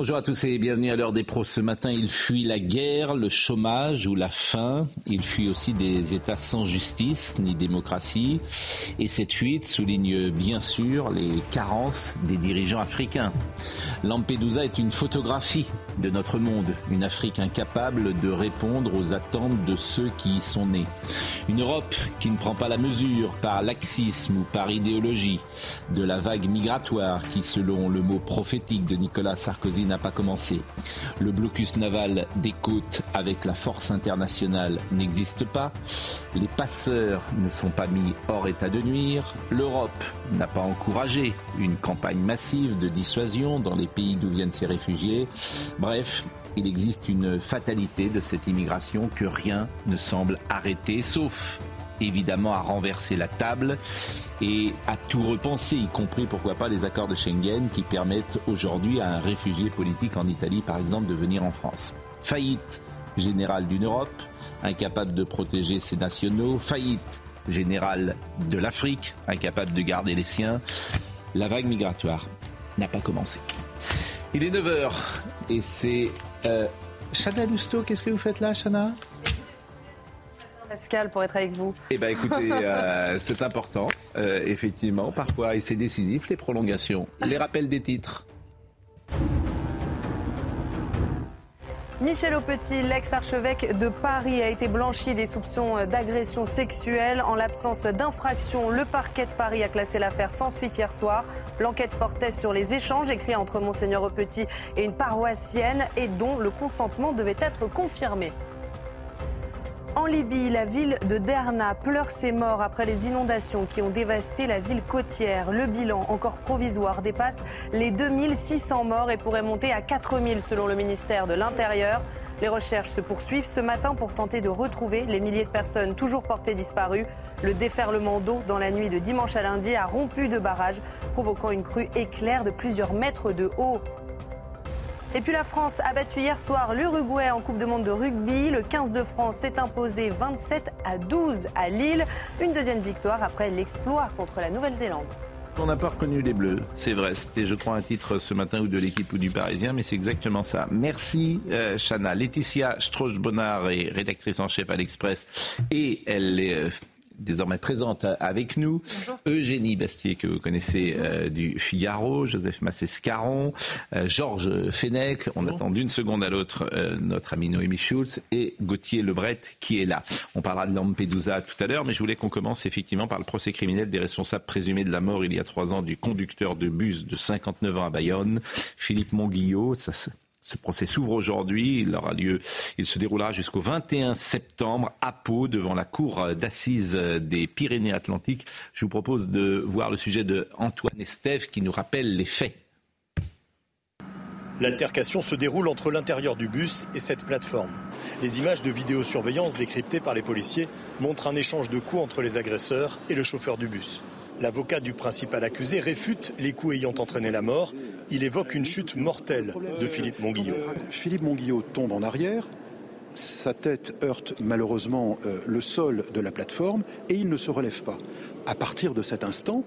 Bonjour à tous et bienvenue à l'heure des pros. Ce matin, il fuit la guerre, le chômage ou la faim. Il fuit aussi des États sans justice ni démocratie. Et cette fuite souligne bien sûr les carences des dirigeants africains. Lampedusa est une photographie de notre monde, une Afrique incapable de répondre aux attentes de ceux qui y sont nés. Une Europe qui ne prend pas la mesure par laxisme ou par idéologie de la vague migratoire qui, selon le mot prophétique de Nicolas Sarkozy, n'a pas commencé. Le blocus naval des côtes avec la force internationale n'existe pas. Les passeurs ne sont pas mis hors état de nuire. L'Europe n'a pas encouragé une campagne massive de dissuasion dans les pays d'où viennent ces réfugiés. Bref, il existe une fatalité de cette immigration que rien ne semble arrêter, sauf évidemment à renverser la table et à tout repenser, y compris pourquoi pas les accords de Schengen qui permettent aujourd'hui à un réfugié politique en Italie, par exemple, de venir en France. Faillite générale d'une Europe, incapable de protéger ses nationaux, faillite générale de l'Afrique, incapable de garder les siens. La vague migratoire n'a pas commencé. Il est 9h et c'est euh, Chana Lousteau. Qu'est-ce que vous faites là, Chana Pascal, pour être avec vous. Eh bien, écoutez, euh, c'est important, euh, effectivement. Parfois, et c'est décisif, les prolongations. Les rappels des titres. Michel Aupetit, l'ex-archevêque de Paris, a été blanchi des soupçons d'agression sexuelle. En l'absence d'infraction, le parquet de Paris a classé l'affaire sans suite hier soir. L'enquête portait sur les échanges écrits entre Monseigneur Aupetit et une paroissienne et dont le consentement devait être confirmé. En Libye, la ville de Derna pleure ses morts après les inondations qui ont dévasté la ville côtière. Le bilan, encore provisoire, dépasse les 2600 morts et pourrait monter à 4000 selon le ministère de l'Intérieur. Les recherches se poursuivent ce matin pour tenter de retrouver les milliers de personnes toujours portées disparues. Le déferlement d'eau dans la nuit de dimanche à lundi a rompu de barrages, provoquant une crue éclair de plusieurs mètres de haut. Et puis la France a battu hier soir l'Uruguay en Coupe de Monde de rugby. Le 15 de France s'est imposé 27 à 12 à Lille. Une deuxième victoire après l'exploit contre la Nouvelle-Zélande. On n'a pas reconnu les Bleus, c'est vrai. C'était, je crois, un titre ce matin ou de l'équipe ou du Parisien, mais c'est exactement ça. Merci, euh, Chana. Laetitia Strauch-Bonnard est rédactrice en chef à l'Express et elle est euh, désormais présente avec nous. Eugénie Bastier, que vous connaissez euh, du Figaro, Joseph Massescaron, euh, Georges Fenech, on attend d'une seconde à l'autre euh, notre ami Noémie Schulz, et Gauthier Lebret qui est là. On parlera de Lampedusa tout à l'heure, mais je voulais qu'on commence effectivement par le procès criminel des responsables présumés de la mort il y a trois ans du conducteur de bus de 59 ans à Bayonne, Philippe Monguillot. Ça se ce procès s'ouvre aujourd'hui. Il aura lieu, il se déroulera jusqu'au 21 septembre à Pau, devant la cour d'assises des Pyrénées-Atlantiques. Je vous propose de voir le sujet de Antoine Estève qui nous rappelle les faits. L'altercation se déroule entre l'intérieur du bus et cette plateforme. Les images de vidéosurveillance décryptées par les policiers montrent un échange de coups entre les agresseurs et le chauffeur du bus. L'avocat du principal accusé réfute les coups ayant entraîné la mort. Il évoque une chute mortelle de Philippe Monguillot. Philippe Monguillot tombe en arrière, sa tête heurte malheureusement euh, le sol de la plateforme et il ne se relève pas. À partir de cet instant,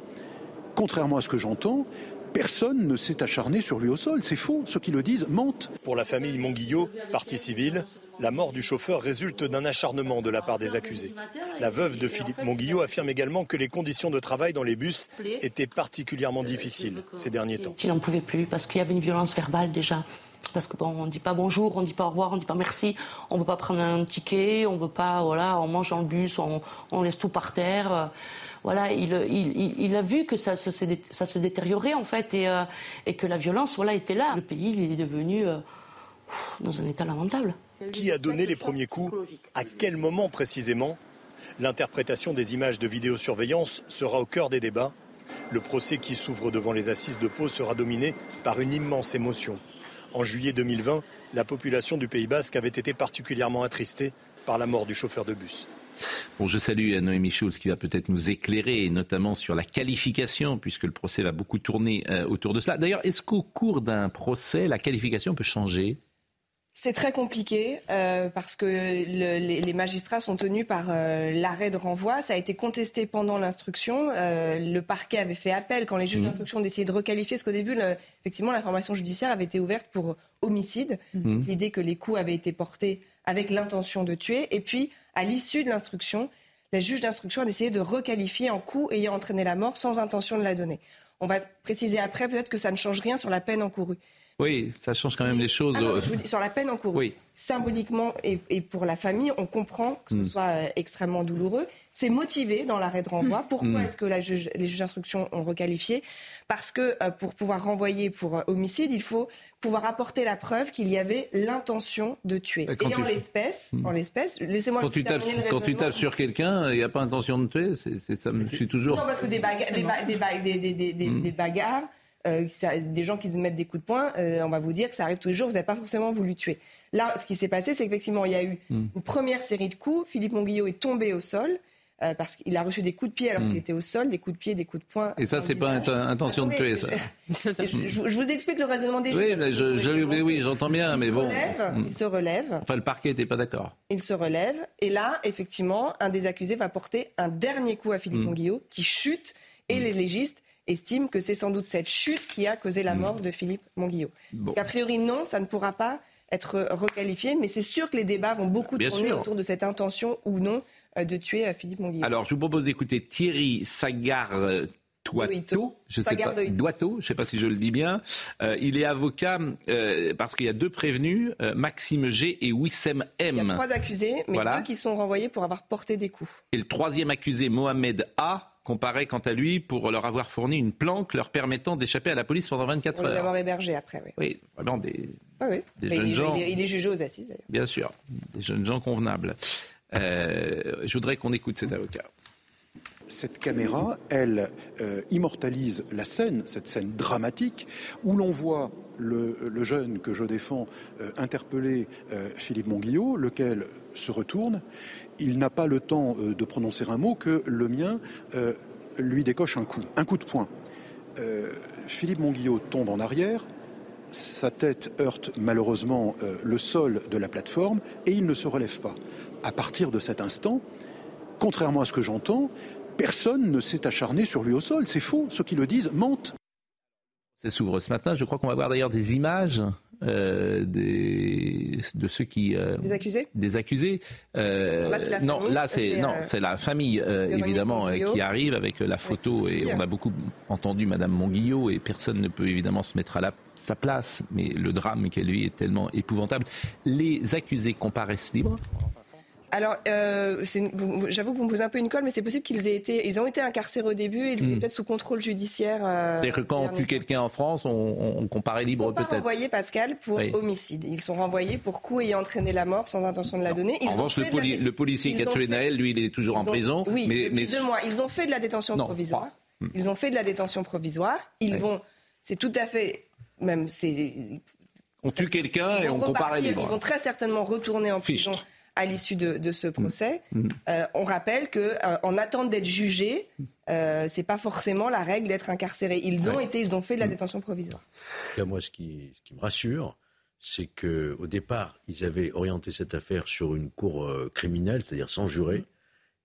contrairement à ce que j'entends, personne ne s'est acharné sur lui au sol. C'est faux. Ceux qui le disent mentent. Pour la famille Monguillot, partie civile, la mort du chauffeur résulte d'un acharnement de la part des accusés. La veuve de Philippe Monguillot affirme également que les conditions de travail dans les bus étaient particulièrement difficiles ces derniers temps. Il n'en pouvait plus parce qu'il y avait une violence verbale déjà. Parce qu'on bon, ne dit pas bonjour, on ne dit pas au revoir, on ne dit pas merci, on ne veut pas prendre un ticket, on veut pas, voilà, on mange dans le bus, on, on laisse tout par terre. Voilà, il, a vu que ça, se détériorait en fait et, euh, et, que la violence, voilà, était là. Le pays, il est devenu euh, dans un état lamentable. Qui a donné les premiers coups À quel moment précisément L'interprétation des images de vidéosurveillance sera au cœur des débats. Le procès qui s'ouvre devant les assises de Pau sera dominé par une immense émotion. En juillet 2020, la population du Pays Basque avait été particulièrement attristée par la mort du chauffeur de bus. Bon, je salue Noémie Schulz qui va peut-être nous éclairer, notamment sur la qualification, puisque le procès va beaucoup tourner euh, autour de cela. D'ailleurs, est-ce qu'au cours d'un procès, la qualification peut changer? C'est très compliqué euh, parce que les, magistrats sont tenus par euh, l'arrêt de renvoi. Ça a été contesté pendant l'instruction. le parquet avait fait appel quand les juges mmh. d'instruction ont décidé de requalifier. Parce qu'au début, effectivement, l'information judiciaire avait été ouverte pour homicide. Mmh. L'idée que les coups avaient été portés avec l'intention de tuer. Et puis, à l'issue de l'instruction, la juge d'instruction a décidé de requalifier en coup ayant entraîné la mort sans intention de la donner. On va préciser après peut-être que ça ne change rien sur la peine encourue. Oui, ça change quand même les choses. Ah sur la peine encourue. Oui symboliquement et, pour la famille, on comprend que ce mm. soit euh, extrêmement douloureux. C'est motivé dans l'arrêt de renvoi. Mm. Pourquoi mm. est-ce que la juge, les juges d'instruction ont requalifié? Parce que euh, pour pouvoir renvoyer pour euh, homicide, il faut pouvoir apporter la preuve qu'il y avait l'intention de tuer. Et, en l'espèce, en l'espèce, laissez-moi quand tu tapes, quand tu tapes sur quelqu'un, il n'y a pas intention de tuer. C'est, ça, je suis toujours. Non, parce que des, des bagarres euh, des gens qui mettent des coups de poing, euh, on va vous dire que ça arrive tous les jours, vous n'avez pas forcément voulu tuer. Là, ce qui s'est passé, c'est qu'effectivement, il y a eu hmm. une première série de coups. Philippe Monguillot est tombé au sol. Euh, parce qu'il a reçu des coups de pied alors qu'il hmm. était au sol, des coups de pied, des coups de poing. Et ça, c'est pas intention de tuer, ça. je, vous explique le raisonnement des Oui, mais, je, oui, j'entends bien, mais bon. Hmm. Il se relève. Enfin, le parquet n'était pas d'accord. Il se relève, et là, effectivement, un des accusés va porter un dernier coup à Philippe Monguillot, qui chute, et les légistes estime que c'est sans doute cette chute qui a causé la mort de Philippe Monguillot. A priori, non, ça ne pourra pas être requalifié, mais c'est sûr que les débats vont beaucoup tourner autour de cette intention ou non euh, de tuer euh, Philippe Monguillot. Alors, je vous propose d'écouter Thierry Sagar. Toito, je sais pas, Doito, je sais pas si je le dis bien. Euh, il est avocat parce qu'il y a deux prévenus, Maxime G et Wissem M. Il y a trois accusés, mais deux qui sont renvoyés pour avoir porté des coups. Et le troisième accusé, Mohamed A, comparaît quant à lui pour leur avoir fourni une planque leur permettant d'échapper à la police pendant 24 heures. les avoir hébergés après, oui. Oui, vraiment des, des jeunes gens. Il est, jugé aux assises, d'ailleurs. Bien sûr, des jeunes gens convenables. Euh, je voudrais qu'on écoute cet avocat. Cette caméra, elle euh, immortalise la scène, cette scène dramatique, où l'on voit le, jeune que je défends euh, interpeller Philippe Monguillot, lequel se retourne il n'a pas le temps euh, de prononcer un mot que le mien euh, lui décoche un coup, un coup de poing. Euh, Philippe Monguillot tombe en arrière, sa tête heurte malheureusement le sol de la plateforme et il ne se relève pas. À partir de cet instant, contrairement à ce que j'entends, personne ne s'est acharné sur lui au sol. C'est faux. Ceux qui le disent mentent. Ça s'ouvre ce matin. Je crois qu'on va voir d'ailleurs des images euh, des, de ceux qui euh, des accusés? des accusés. Euh, non là c'est non c'est la famille évidemment qui arrive avec la photo et on a beaucoup entendu Madame Monguillot et personne ne peut évidemment se mettre à la, sa place mais le drame qu'elle vit est tellement épouvantable. Les accusés comparaissent libres alors, euh, j'avoue que vous me posez un peu une colle, mais c'est possible qu'ils aient été, ils ont été incarcérés au début, et ils étaient hmm. peut-être sous contrôle judiciaire. Euh, C'est-à-dire que quand on tue quelqu'un en France, on, on comparait libre peut-être. Ils sont renvoyés, Pascal, pour homicide. Ils sont renvoyés pour coup ayant entraîné la mort sans intention de la donner. en revanche, le, policier qui a tué Naël, lui, il est toujours en prison. Oui, mais, mais... deux mois. Ils ont fait de la détention provisoire. Hmm. Ils ont fait de la détention provisoire. Ils vont, c'est tout à fait, même c'est. On tue quelqu'un et on compare libre. Ils vont très certainement retourner en prison à l'issue de, ce procès. Mm. Mm. Euh, on rappelle que euh, en attente d'être jugés, euh, c'est pas forcément la règle d'être incarcéré. Ils ont été, ils ont fait de la mm. détention provisoire. moi, ce qui, ce qui me rassure, c'est que au départ, ils avaient orienté cette affaire sur une cour criminelle, c'est-à-dire sans juré.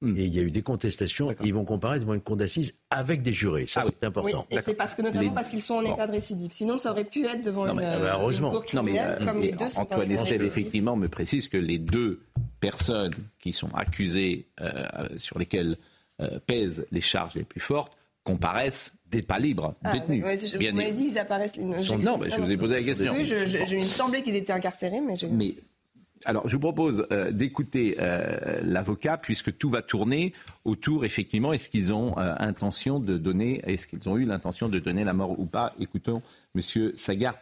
Hmm. Et il y a eu des contestations. ils vont comparer devant une cour d'assises avec des jurés. Ça, ah c'est important. et c'est parce que, notamment parce qu'ils sont en état de récidive. Sinon, ça aurait pu être devant une, heureusement. cour criminelle, comme les deux Antoine Estelle, effectivement, me précise que les deux personnes qui sont accusées, euh, sur lesquelles euh, pèsent les charges les plus fortes, comparaissent des pas libres, ah, détenus. je, vous m'avez dit qu'ils apparaissent. non, mais je vous ai posé la question. Oui, je, je, il me semblait qu'ils étaient incarcérés, mais. Mais alors, je vous propose euh, d'écouter euh, l'avocat, puisque tout va tourner autour, effectivement, est-ce qu'ils ont euh, intention de donner, est-ce qu'ils ont eu l'intention de donner la mort ou pas? Écoutons Monsieur Sagar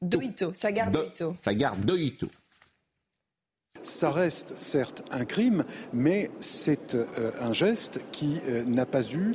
Doito. Sagar Doito. Sagar Doito. Ça reste certes un crime, mais c'est un geste qui n'a pas eu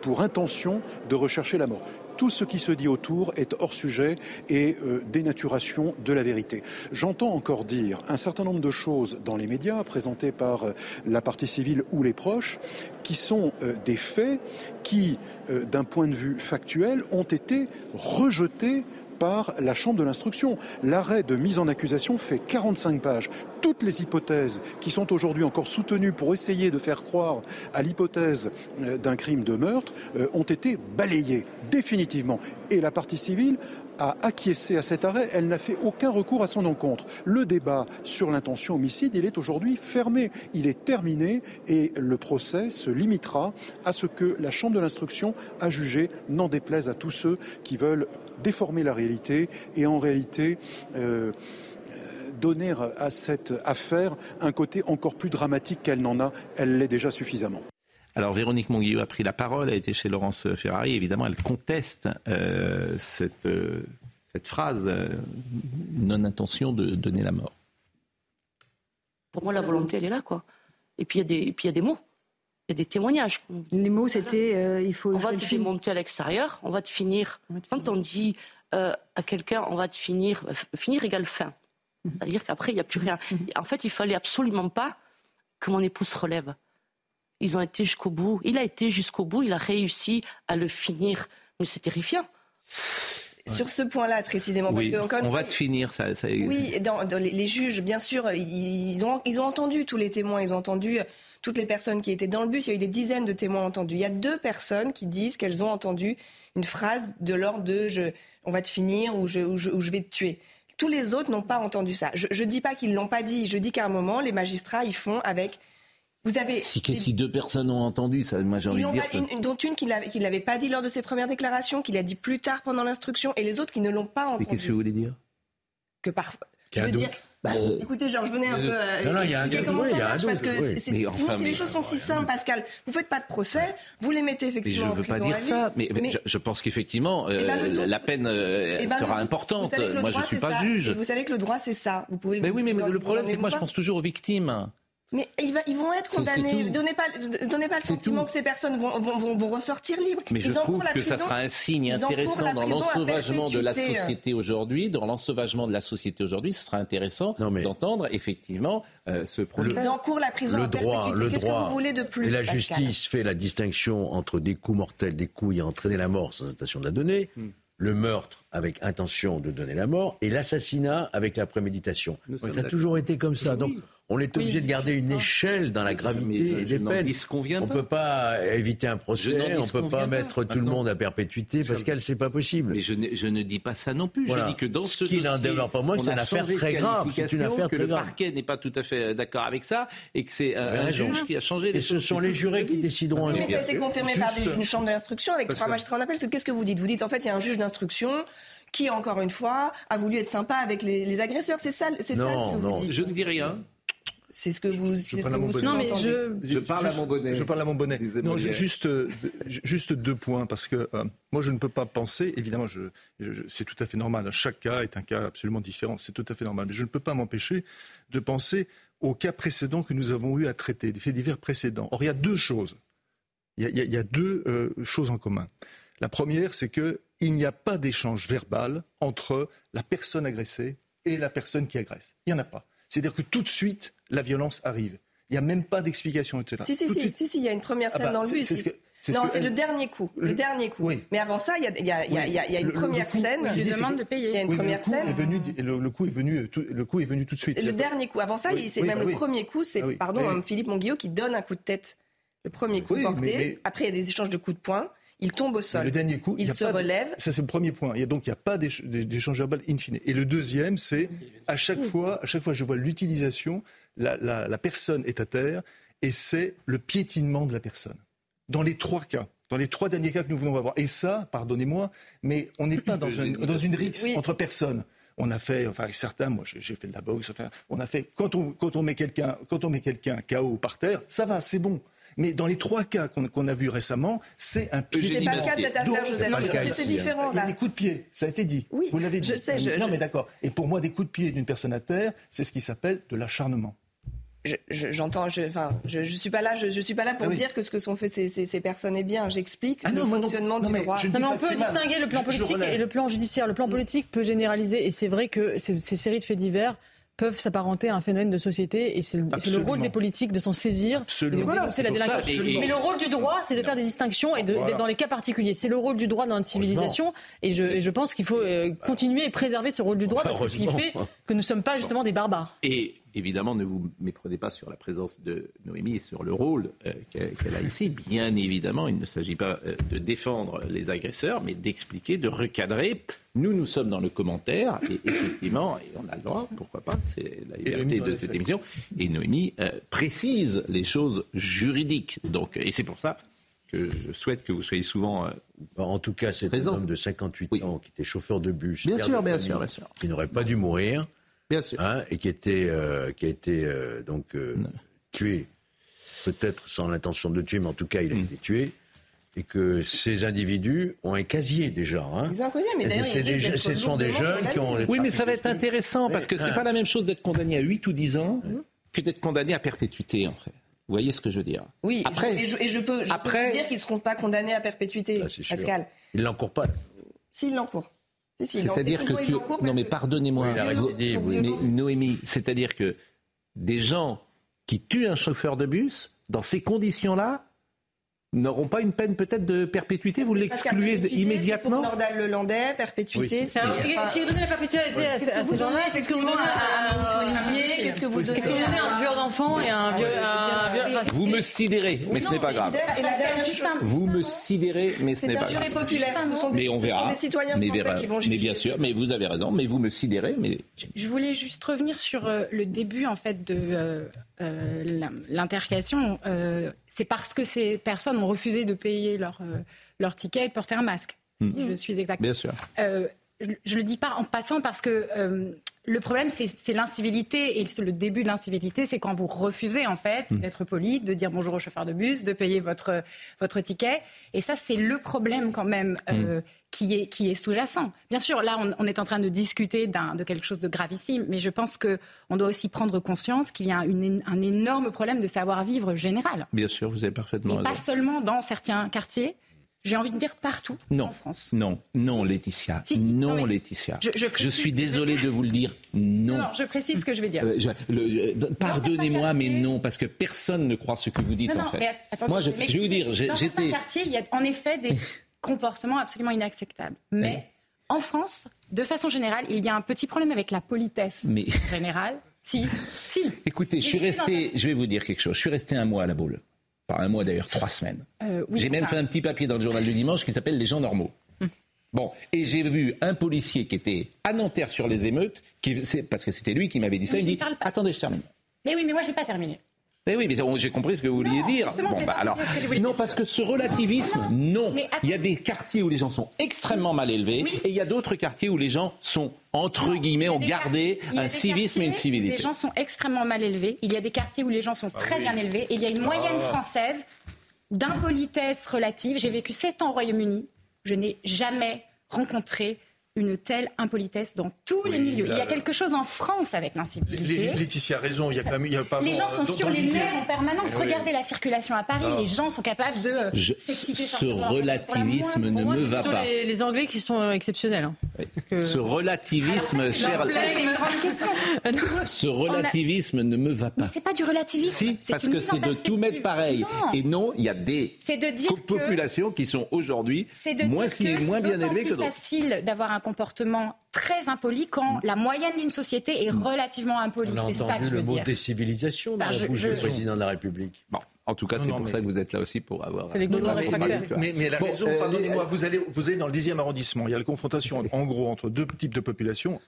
pour intention de rechercher la mort tout ce qui se dit autour est hors sujet et euh, dénaturation de la vérité. J'entends encore dire un certain nombre de choses dans les médias présentées par euh, la partie civile ou les proches qui sont euh, des faits qui, d'un point de vue factuel, ont été rejetés par la Chambre de l'instruction. L'arrêt de mise en accusation fait 45 pages. Toutes les hypothèses qui sont aujourd'hui encore soutenues pour essayer de faire croire à l'hypothèse euh, d'un crime de meurtre euh, ont été balayées définitivement. Et la partie civile a acquiescé à cet arrêt, elle n'a fait aucun recours à son encontre. Le débat sur l'intention homicide, il est aujourd'hui fermé, il est terminé et le procès se limitera à ce que la Chambre de l'instruction a jugé, n'en déplaise à tous ceux qui veulent déformer la réalité et en réalité euh, donner à cette affaire un côté encore plus dramatique qu'elle n'en a. Elle l'est déjà suffisamment. Alors Véronique Monguillot a pris la parole, elle a été chez Laurence Ferrari. Évidemment, elle conteste euh, cette, euh, cette phrase non-intention de donner la mort. Pour moi, la volonté, elle est là, quoi. Et puis, il y, y a des mots. Il y a des témoignages. Les mots, c'était euh, il faut. On va te monter à l'extérieur, on va te finir. Quand on dit euh, à quelqu'un, on va te finir, finir égale fin. Mhm. C'est-à-dire qu'après, il n'y a plus rien. Mhm. En fait, il fallait absolument pas que mon épouse se relève. Ils ont été jusqu'au bout. Il a été jusqu'au bout. Il a réussi à le finir. Mais c'est terrifiant. Sur ce point-là précisément, on va te finir ça. Oui, dans, les, juges, bien sûr, ils ont, ils ont entendu tous les témoins, ils ont entendu toutes les personnes qui étaient dans le bus. Il y a eu des dizaines de témoins entendus. Il y a deux personnes qui disent qu'elles ont entendu une phrase de l'ordre de je, on va te finir ou je, je, vais te tuer. Tous les autres n'ont pas entendu ça. Je ne dis pas qu'ils l'ont pas dit. Je dis qu'à un moment, les magistrats, ils font avec vous avez si, si deux personnes ont entendu, ça, moi j'ai envie de dire. Une, dont une qui ne l'avait pas dit lors de ses premières déclarations, qu'il a dit plus tard pendant l'instruction, et les autres qui ne l'ont pas entendu. Mais qu'est-ce que vous voulez dire? Que parfois. Je veux dire, bah, euh, écoutez, Georges, venez un peu euh, non, non, y a un comment ça marche, parce que sinon, si les choses sont si simples, Pascal, vous faites pas de procès, vous les mettez effectivement mais je veux pas dire ça, mais, je, pense qu'effectivement, eh ben, euh, la peine eh ben, sera importante. Moi, je suis pas juge. vous savez que le droit, c'est ça. Vous pouvez. Mais oui, mais le problème, c'est que moi, je pense toujours aux victimes. Mais ils, vont être condamnés. Donnez pas, donnez pas le sentiment que ces personnes vont, vont, vont, ressortir libres. Mais je trouve que ça sera un signe intéressant dans l'ensauvagement de la société aujourd'hui. Dans l'ensauvagement de la société aujourd'hui, ce sera intéressant d'entendre effectivement euh, ce procès. Ils encourent la prison le droit, le droit. Que vous voulez de plus et la justice fait la distinction entre des coups mortels, des coups ayant entraîné la mort sans intention de la donner. Hmm. le meurtre avec intention de donner la mort et l'assassinat avec la préméditation. Ça a toujours été comme ça. Donc on est obligé de garder une échelle dans la gravité des peines. on ne peut pas éviter un procès, on ne peut pas mettre tout le monde à perpétuité, parce qu'elle, c'est pas possible. Mais je ne, je ne, dis pas ça non plus. Je dis que dans ce, ce qui n'en développe pas moins, c'est une affaire très grave. C'est une affaire que le parquet n'est pas tout à fait euh, d'accord avec ça et que c'est un, juge qui a changé les Et ce sont les jurés qui décideront. Mais ça a été confirmé par une chambre d'instruction avec trois magistrats en appel. Qu'est-ce que vous dites Vous dites en fait il y a un juge d'instruction qui, encore une fois, a voulu être sympa avec les, agresseurs. C'est ça, c'est ça ce que vous dites. Je ne dis rien. C'est ce que vous, c'est ce que vous non, mais je... je parle à mon bonnet. Je parle à mon bonnet. Non, juste, euh, juste deux points parce que euh, moi je ne peux pas penser. Évidemment, je, c'est tout à fait normal. Chaque cas est un cas absolument différent. C'est tout à fait normal. Mais je ne peux pas m'empêcher de penser aux cas précédents que nous avons eu à traiter, des faits divers précédents. Or, il y a deux choses. Il y a, deux euh, choses en commun. La première, c'est que il n'y a pas d'échange verbal entre la personne agressée et la personne qui agresse. Il n'y en a pas. C'est-à-dire que tout de suite, la violence arrive. Il n'y a même pas d'explication, etc. Si, si, si, si, il y a une première ah scène bah, dans le bus. non, c'est le dernier coup. Le, dernier coup. Mais avant ça, il y a, y a, y a, y a une première scène. Je lui demande de payer. Il y a une première scène. Est venu, le, coup est venu, tout, le coup est venu tout de suite. Le dernier coup. Avant ça, c'est même le premier coup. C'est, ah pardon, Philippe Monguillot qui donne un coup de tête. Le premier coup porté. Après, il y a des échanges de coups de poing. Il tombe au sol. Le dernier coup, il, se relève. Ça, c'est le premier point. Et donc, il n'y a pas d'échange verbal in fine. Et le deuxième, c'est à chaque fois, à chaque fois, je vois l'utilisation, la, personne est à terre, et c'est le piétinement de la personne. Dans les trois cas dans les trois derniers cas que nous venons voir. Et ça, pardonnez-moi, mais on n'est pas dans, dans une rixe entre personnes. On a fait, enfin certains, moi j'ai fait de la boxe, enfin, on a fait, quand on, quand on met quelqu'un KO par terre, ça va, c'est bon. Mais dans les trois cas qu'on a vus récemment, c'est un pied. C'est pas le cas de cette affaire, Joseph. C'est différent. Il y a des coups de pied, ça a été dit. Oui, Vous l'avez dit. Je sais. non, mais d'accord. Et pour moi, des coups de pied d'une personne à terre, c'est ce qui s'appelle de l'acharnement. J'entends, je, enfin, je, je, suis pas là, je, je suis pas là pour ah dire que ce que sont fait ces, ces, ces personnes est bien. J'explique ah le fonctionnement du droit. Non, mais on peut distinguer le plan politique et le plan judiciaire. Le plan politique peut généraliser, et c'est vrai que ces, ces séries de faits divers peuvent s'apparenter à un phénomène de société et c'est le, rôle des politiques de s'en saisir et de dénoncer la délinquance. Mais le rôle du droit, c'est de faire des distinctions et de, dans les cas particuliers. C'est le rôle du droit dans notre civilisation et je, je pense qu'il faut euh, continuer et préserver ce rôle du droit parce que ce qui fait que nous ne sommes pas justement des barbares. Et évidemment, ne vous méprenez pas sur la présence de Noémie et sur le rôle euh, qu'elle a ici. Bien évidemment, il ne s'agit pas euh, de défendre les agresseurs, mais d'expliquer, de recadrer. Nous, nous sommes dans le commentaire, et effectivement, et on a le droit, pourquoi pas, c'est la liberté de cette émission. Et Noémie euh, précise les choses juridiques. Donc, et c'est pour ça que je souhaite que vous soyez souvent. en tout cas, c'est un homme de 58 ans qui était chauffeur de bus. Bien sûr, bien sûr, bien sûr. Qui n'aurait pas dû mourir. Hein, et qui, était, euh, qui a été euh, donc euh, tué, peut-être sans l'intention de tuer, mais en tout cas, il a mm. été tué. Et que ces individus ont un casier déjà. Hein. Ils ont un casier, mais d'ailleurs, ce sont des jeunes qui ont. Oui, mais ça va être intéressant parce que c'est n'est pas la même chose d'être condamné à 8 ou 10 ans que d'être condamné à perpétuité, en fait. Vous voyez ce que je veux dire? Oui, après, et, je, peux, je après, peux dire qu'ils ne seront pas condamnés à perpétuité, Pascal. Ils ne l'encourent pas. S'ils l'encourent. C'est-à-dire que, non mais pardonnez-moi, mais Noémie, c'est-à-dire que des gens qui tuent un chauffeur de bus dans ces conditions-là, n'auront pas une peine peut-être de perpétuité Vous l'excluez immédiatement pour Nordal Lelandais, perpétuité. Si vous donnez la perpétuité à, ces gens-là, qu'est-ce que vous donnez à Olivier Qu'est-ce que vous donnez à un vieux d'enfant et un vieux. Vous me sidérez, mais ce n'est pas grave. Vous me sidérez, mais ce n'est pas grave. Mais on verra. Mais bien sûr, mais vous avez raison, mais vous me sidérez, mais. Je voulais juste revenir sur euh, le début en fait de euh, euh, l'intercation, euh, c'est parce que ces personnes ont refusé de payer leur, euh, leur ticket et de porter un masque. Hmm. je suis exact. Bien sûr. je ne le dis pas en passant parce que le problème, c'est l'incivilité. Et le début de l'incivilité, c'est quand vous refusez, en fait, hmm. d'être poli, de dire bonjour au chauffeur de bus, de payer votre, votre ticket. Et ça, c'est le problème, quand même, hmm qui est, qui est sous-jacent. Bien sûr, là, on, est en train de discuter de quelque chose de gravissime, mais je pense qu'on doit aussi prendre conscience qu'il y a un énorme problème de savoir-vivre général. Bien sûr, vous avez parfaitement Et pas seulement dans certains quartiers, j'ai envie de dire partout non, en France. Non, non, Laetitia. non, Laetitia. Je, suis désolé de vous le dire. Non. non. je précise ce que je vais dire. Euh, pardonnez-moi, mais non, parce que personne ne croit ce que vous dites en fait. Moi, je, je, vais vous dire, j'étais. Dans quartiers, il y a en effet des comportement absolument inacceptable. Mais en France, de façon générale, il y a un petit problème avec la politesse générale. Si, si. Écoutez, je suis resté, je vais vous dire quelque chose. Je suis resté un mois à la boule. Pas un mois d'ailleurs, trois semaines. Euh, j'ai même fait un petit papier dans le journal du dimanche qui s'appelle Les gens normaux. Hum. Bon, et j'ai vu un policier qui était à Nanterre sur les émeutes, qui, parce que c'était lui qui m'avait dit ça. il dit Attendez, je termine. Mais oui, mais moi, je n'ai pas terminé. Mais oui, mais j'ai compris ce que vous vouliez dire. Bon, bah, alors, non, parce que ce relativisme, non. Il y a des quartiers où les gens sont extrêmement mal élevés, et il y a d'autres quartiers où les gens sont entre guillemets, ont gardé un civisme et une civilité. Les gens sont extrêmement mal élevés. Il y a des quartiers où les gens sont ah très bien élevés. Et il y a une moyenne ah. française d'impolitesse relative. J'ai vécu sept ans au Royaume-Uni. Je n'ai jamais rencontré une telle impolitesse dans tous les milieux. il y a quelque chose en France avec l'incivilité. Laetitia a raison, il y a quand même... Il y a pas les gens sont sur les nerfs en permanence. Regardez la circulation à Paris, ah. les gens sont capables de euh, s'exciter. Ce relativisme ne me va pas. Les, les, Anglais qui sont euh, exceptionnels. Hein. Ce relativisme, cher... Ce relativisme ne me va pas. C'est pas du relativisme. Si, parce que c'est de tout mettre pareil. Et non, il y a des populations qui sont aujourd'hui moins, moins bien élevées que d'autres. C'est facile d'avoir un comportement très impoli quand la moyenne d'une société est relativement impolie. On a entendu le mot décivilisation dans bah, la bouche du président de la République. Bon. En tout cas, c'est pour ça que vous êtes là aussi pour avoir. C'est les mais, mais, la raison, euh, pardonnez-moi, vous allez, vous êtes dans le 10e arrondissement. Il y a la confrontation, en gros, entre deux types de populations.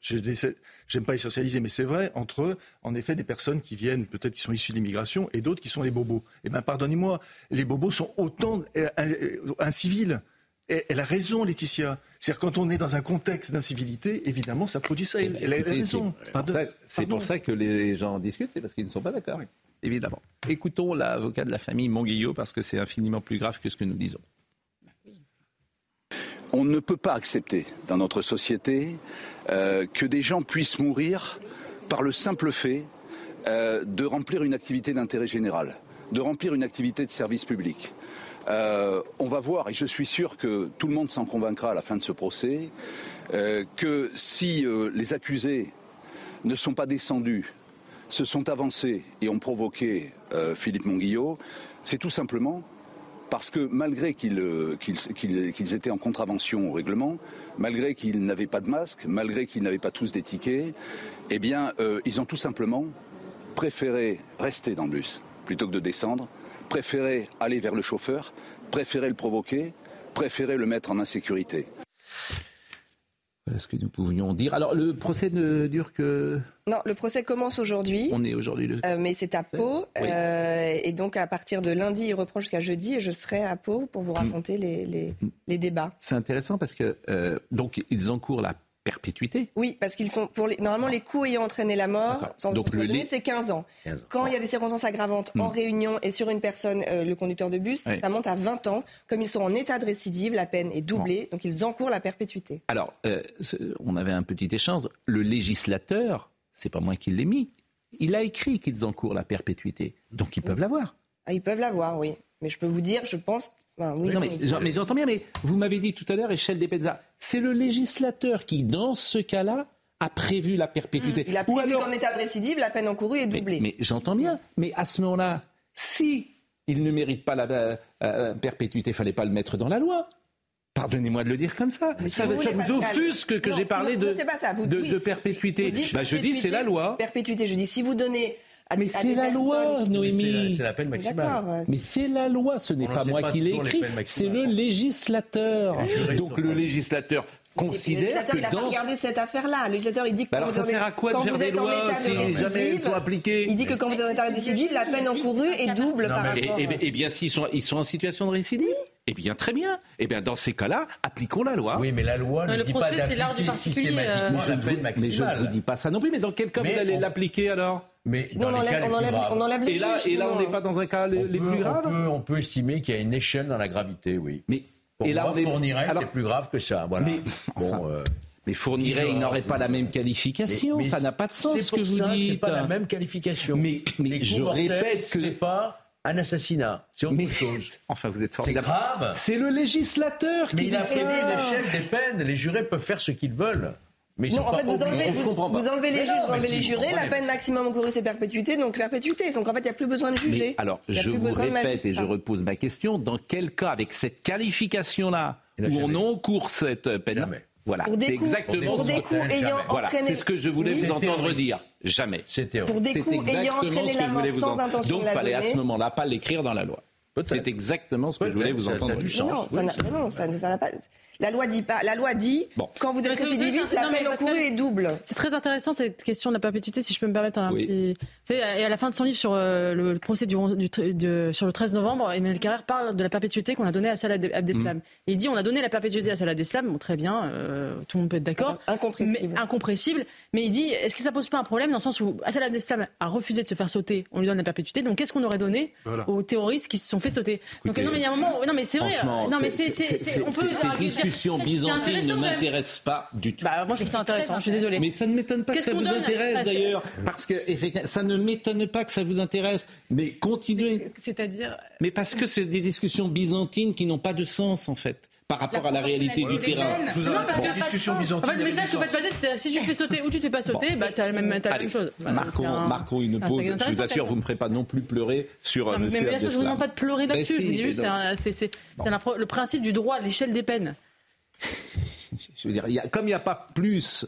J'aime pas essentialiser, mais c'est vrai, entre, en effet, des personnes qui viennent, peut-être qui sont issues de l'immigration, et d'autres qui sont les bobos. Eh bien, pardonnez-moi, les bobos sont autant euh, incivils. Elle a raison, Laetitia. C'est-à-dire quand on est dans un contexte d'incivilité, évidemment, ça produit ça. Elle, a raison. C'est pour, ça que les gens discutent, c'est parce qu'ils ne sont pas d'accord. Évidemment. Écoutons l'avocat de la famille Monguillot parce que c'est infiniment plus grave que ce que nous disons. On ne peut pas accepter dans notre société euh, que des gens puissent mourir par le simple fait euh, de remplir une activité d'intérêt général, de remplir une activité de service public. Euh, on va voir, et je suis sûr que tout le monde s'en convaincra à la fin de ce procès, euh, que si les accusés ne sont pas descendus, se sont avancés et ont provoqué Philippe Monguillot, c'est tout simplement parce que malgré qu'ils étaient en contravention au règlement, malgré qu'ils n'avaient pas de masque, malgré qu'ils n'avaient pas tous des tickets, eh bien, ils ont tout simplement préféré rester dans le bus plutôt que de descendre, préféré aller vers le chauffeur, préféré le provoquer, préféré le mettre en insécurité. Voilà ce que nous pouvions dire. Alors, le procès ne dure que. Non, le procès commence aujourd'hui. On est aujourd'hui le. Euh, mais c'est à Pau. Euh, et donc, à partir de lundi, il reprend jusqu'à jeudi. Et je serai à Pau pour vous raconter les, les, les débats. C'est intéressant parce que. Euh, donc, ils encourent la perpétuité Oui, parce qu'ils sont pour les, normalement les coups ayant entraîné la mort, sans Donc le c'est 15 ans. Quand il y a des circonstances aggravantes en hmm. réunion et sur une personne, euh, le conducteur de bus, ça monte à 20 ans. Comme ils sont en état de récidive, la peine est doublée, donc ils encourent la perpétuité. Alors, euh, on avait un petit échange. Le législateur, c'est pas moi qui l'ai mis, il a écrit qu'ils encourent la perpétuité, donc ils peuvent l'avoir. Ah, ils peuvent l'avoir, oui. Mais je peux vous dire, je pense oui, non, mais, j'entends bien, mais vous m'avez dit tout à l'heure, échelle des peines. C'est le législateur qui, dans ce cas-là, a prévu la perpétuité. Il a prévu qu'en état de récidive, la peine encourue est doublée. Mais, j'entends bien. Mais à ce moment-là, si il ne mérite pas la euh, euh, perpétuité, il fallait pas le mettre dans la loi. Pardonnez-moi de le dire comme ça. ça, vous, offusque que, j'ai parlé de, de, perpétuité. Bah, je dis c'est la loi. Perpétuité, je dis si vous donnez mais c'est la loi, Noémie. C'est la, peine maximale. Mais c'est la loi, ce n'est pas moi qui l'ai écrit, c'est le législateur. Donc le législateur considère que il a dans... regardé cette affaire-là. Le législateur, il dit que bah alors ça sert à quoi de faire des lois si jamais elles sont appliquées Il dit que quand vous êtes en état de récidive, la peine encourue est double par rapport... Eh, eh, eh bien, s'ils sont, ils sont en situation de récidive eh bien, très bien. Eh bien, dans ces cas-là, appliquons la loi. Oui, mais la loi ne dit pas d'appliquer systématiquement euh. la peine maximale. Mais je ne vous dis pas ça non plus. Mais dans quel cas vous allez l'appliquer alors? Mais dans on, les enlève, cas on, enlève, on enlève les Et là, et là on n'est pas dans un cas les, plus graves on peut, on peut, estimer qu'il y a une échelle dans la gravité, oui. Mais Pour et là, on est... fournirait, c'est plus grave que ça. Voilà. Mais, bon, euh... mais fournirait, il n'aurait pas la même qualification. Mais, ça n'a pas de sens ce que vous dites. C'est pas la même qualification. Mais, mais je répète que c'est pas un assassinat. C'est autre chose. Enfin, vous êtes formidable. C'est grave. C'est le législateur qui Mais il a prévu l'échelle des peines. Les jurés peuvent faire ce qu'ils veulent. Mais non, en fait, vous enlevez, vous, vous enlevez, les juges, vous enlevez les jurés, la peine maximum encourue, c'est perpétuité, donc perpétuité. Donc en fait, il n'y a plus besoin de juger. alors, je vous répète et je repose ma question. Dans quel cas, avec cette qualification-là, où on encourt cette peine voilà, c'est exactement pour des coups ayant voilà, entraîné. C'est ce que je voulais vous entendre dire. Jamais. C'était Pour des coups ayant entraîné la mort sans intention Donc, il fallait à ce moment-là pas l'écrire dans la loi. C'est exactement ce que je voulais vous entendre. Ça non, ça n'a pas. La loi dit pas. La loi dit quand vous êtes récidiviste, la peine encourue est double. C'est très intéressant cette question de la perpétuité, si je peux me permettre un petit. Et à la fin de son livre sur euh, le procès du, sur le 13 novembre, Emmanuel Carrère parle de la perpétuité qu'on a donnée à Salah Abdeslam. Mm. il dit on a donné la perpétuité à Salah Abdeslam. Bon, très bien, euh, tout le monde peut être d'accord. Incompressible. Mais, incompressible. Mais il dit est-ce que ça pose pas un problème dans le sens où Salah Abdeslam a refusé de se faire sauter, on lui donne la perpétuité. Donc qu'est-ce qu'on aurait donné aux terroristes qui se sont fait sauter? Donc non mais il y a un moment. Non mais c'est vrai. Non mais c'est. On peut. Discussion byzantine ne m'intéresse pas du tout. Bah, moi, je trouve ça intéressant. Je suis désolée. Mais ça ne m'étonne pas que ça vous intéresse ah, d'ailleurs, parce que effectivement, ça ne m'étonne pas que ça vous intéresse. Mais continuez. C'est-à-dire. Mais parce que c'est des discussions byzantines qui n'ont pas de sens en fait par rapport à la réalité du terrain. Je vous non, parce bon. discussion byzantine. En fait, le message que vous faites passer, c'est si tu te fais sauter ou tu te fais pas sauter, bon. bah, tu as la même, as la même chose. Bah, marquons, un... marquons, une pause. Je vous assure, vous ne me ferez pas non plus pleurer sur non, Mais bien sûr, je ne vous demande pas de pleurer là-dessus. Je vous dis juste, c'est le principe du droit, l'échelle des peines. Je veux dire, y a, comme il n'y a pas plus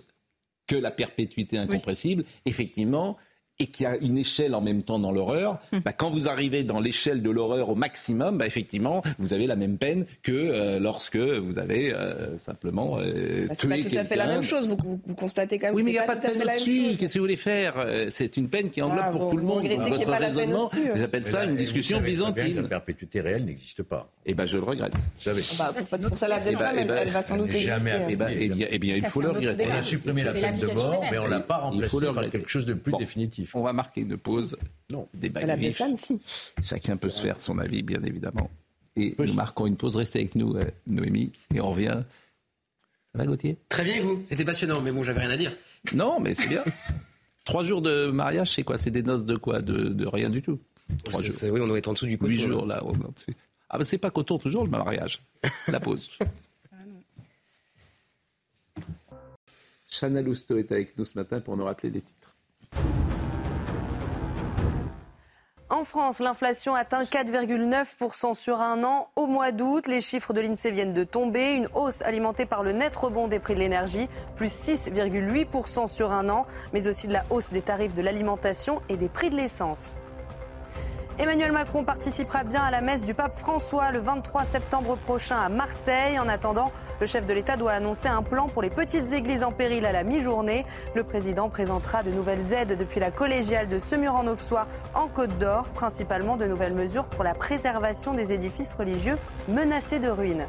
que la perpétuité incompressible, effectivement, et qu'il y a une échelle en même temps dans l'horreur, hum. bah, quand vous arrivez dans l'échelle de l'horreur au maximum, bah, effectivement, vous avez la même peine que euh, lorsque vous avez euh, simplement euh, bah, tué quelqu'un. C'est pas tout à fait la même chose. Vous, vous, constatez quand même. Oui, mais il n'y a pas, de peine au-dessus. Qu'est-ce que vous voulez faire C'est une peine qui englobe ah, pour tout le monde. Votre raisonnement, j'appelle ça une discussion byzantine. La perpétuité réelle n'existe pas. Eh ben, je le regrette. Vous savez. Ah bah, pour ça, la eh ben, eh ben, elle va sans doute exister. Eh, ben, eh bien, il faut le regretter. On a supprimé la peine de mort, mais on l'a pas remplacée par quelque chose de plus définitif. On va marquer une pause. Non, débat si. Chacun peut se faire son avis, bien évidemment. Et nous marquons une pause. Restez avec nous, euh, Noémie, et on revient. Ça va, Gauthier? Très bien, et vous? C'était passionnant, mais bon, j'avais rien à dire. Non, mais c'est bien. Trois jours de mariage, c'est quoi? C'est des noces de quoi? De, rien du tout. Trois jours. Oui, on doit être en dessous du coton. Huit jours, là. Ah, ben c'est pas coton toujours le mariage. La pause. Chana Lousteau est avec nous ce matin pour nous rappeler les titres. En France, l'inflation atteint 4,9% sur un an au mois d'août. Les chiffres de l'INSEE viennent de tomber. Une hausse alimentée par le net rebond des prix de l'énergie, plus 6,8% sur un an, mais aussi de la hausse des tarifs de l'alimentation et des prix de l'essence. Emmanuel Macron participera bien à la messe du pape François le 23 septembre prochain à Marseille. En attendant, le chef de l'État doit annoncer un plan pour les petites églises en péril à la mi-journée. Le président présentera de nouvelles aides depuis la collégiale de Semur-en-Auxois en Côte d'Or, principalement de nouvelles mesures pour la préservation des édifices religieux menacés de ruines.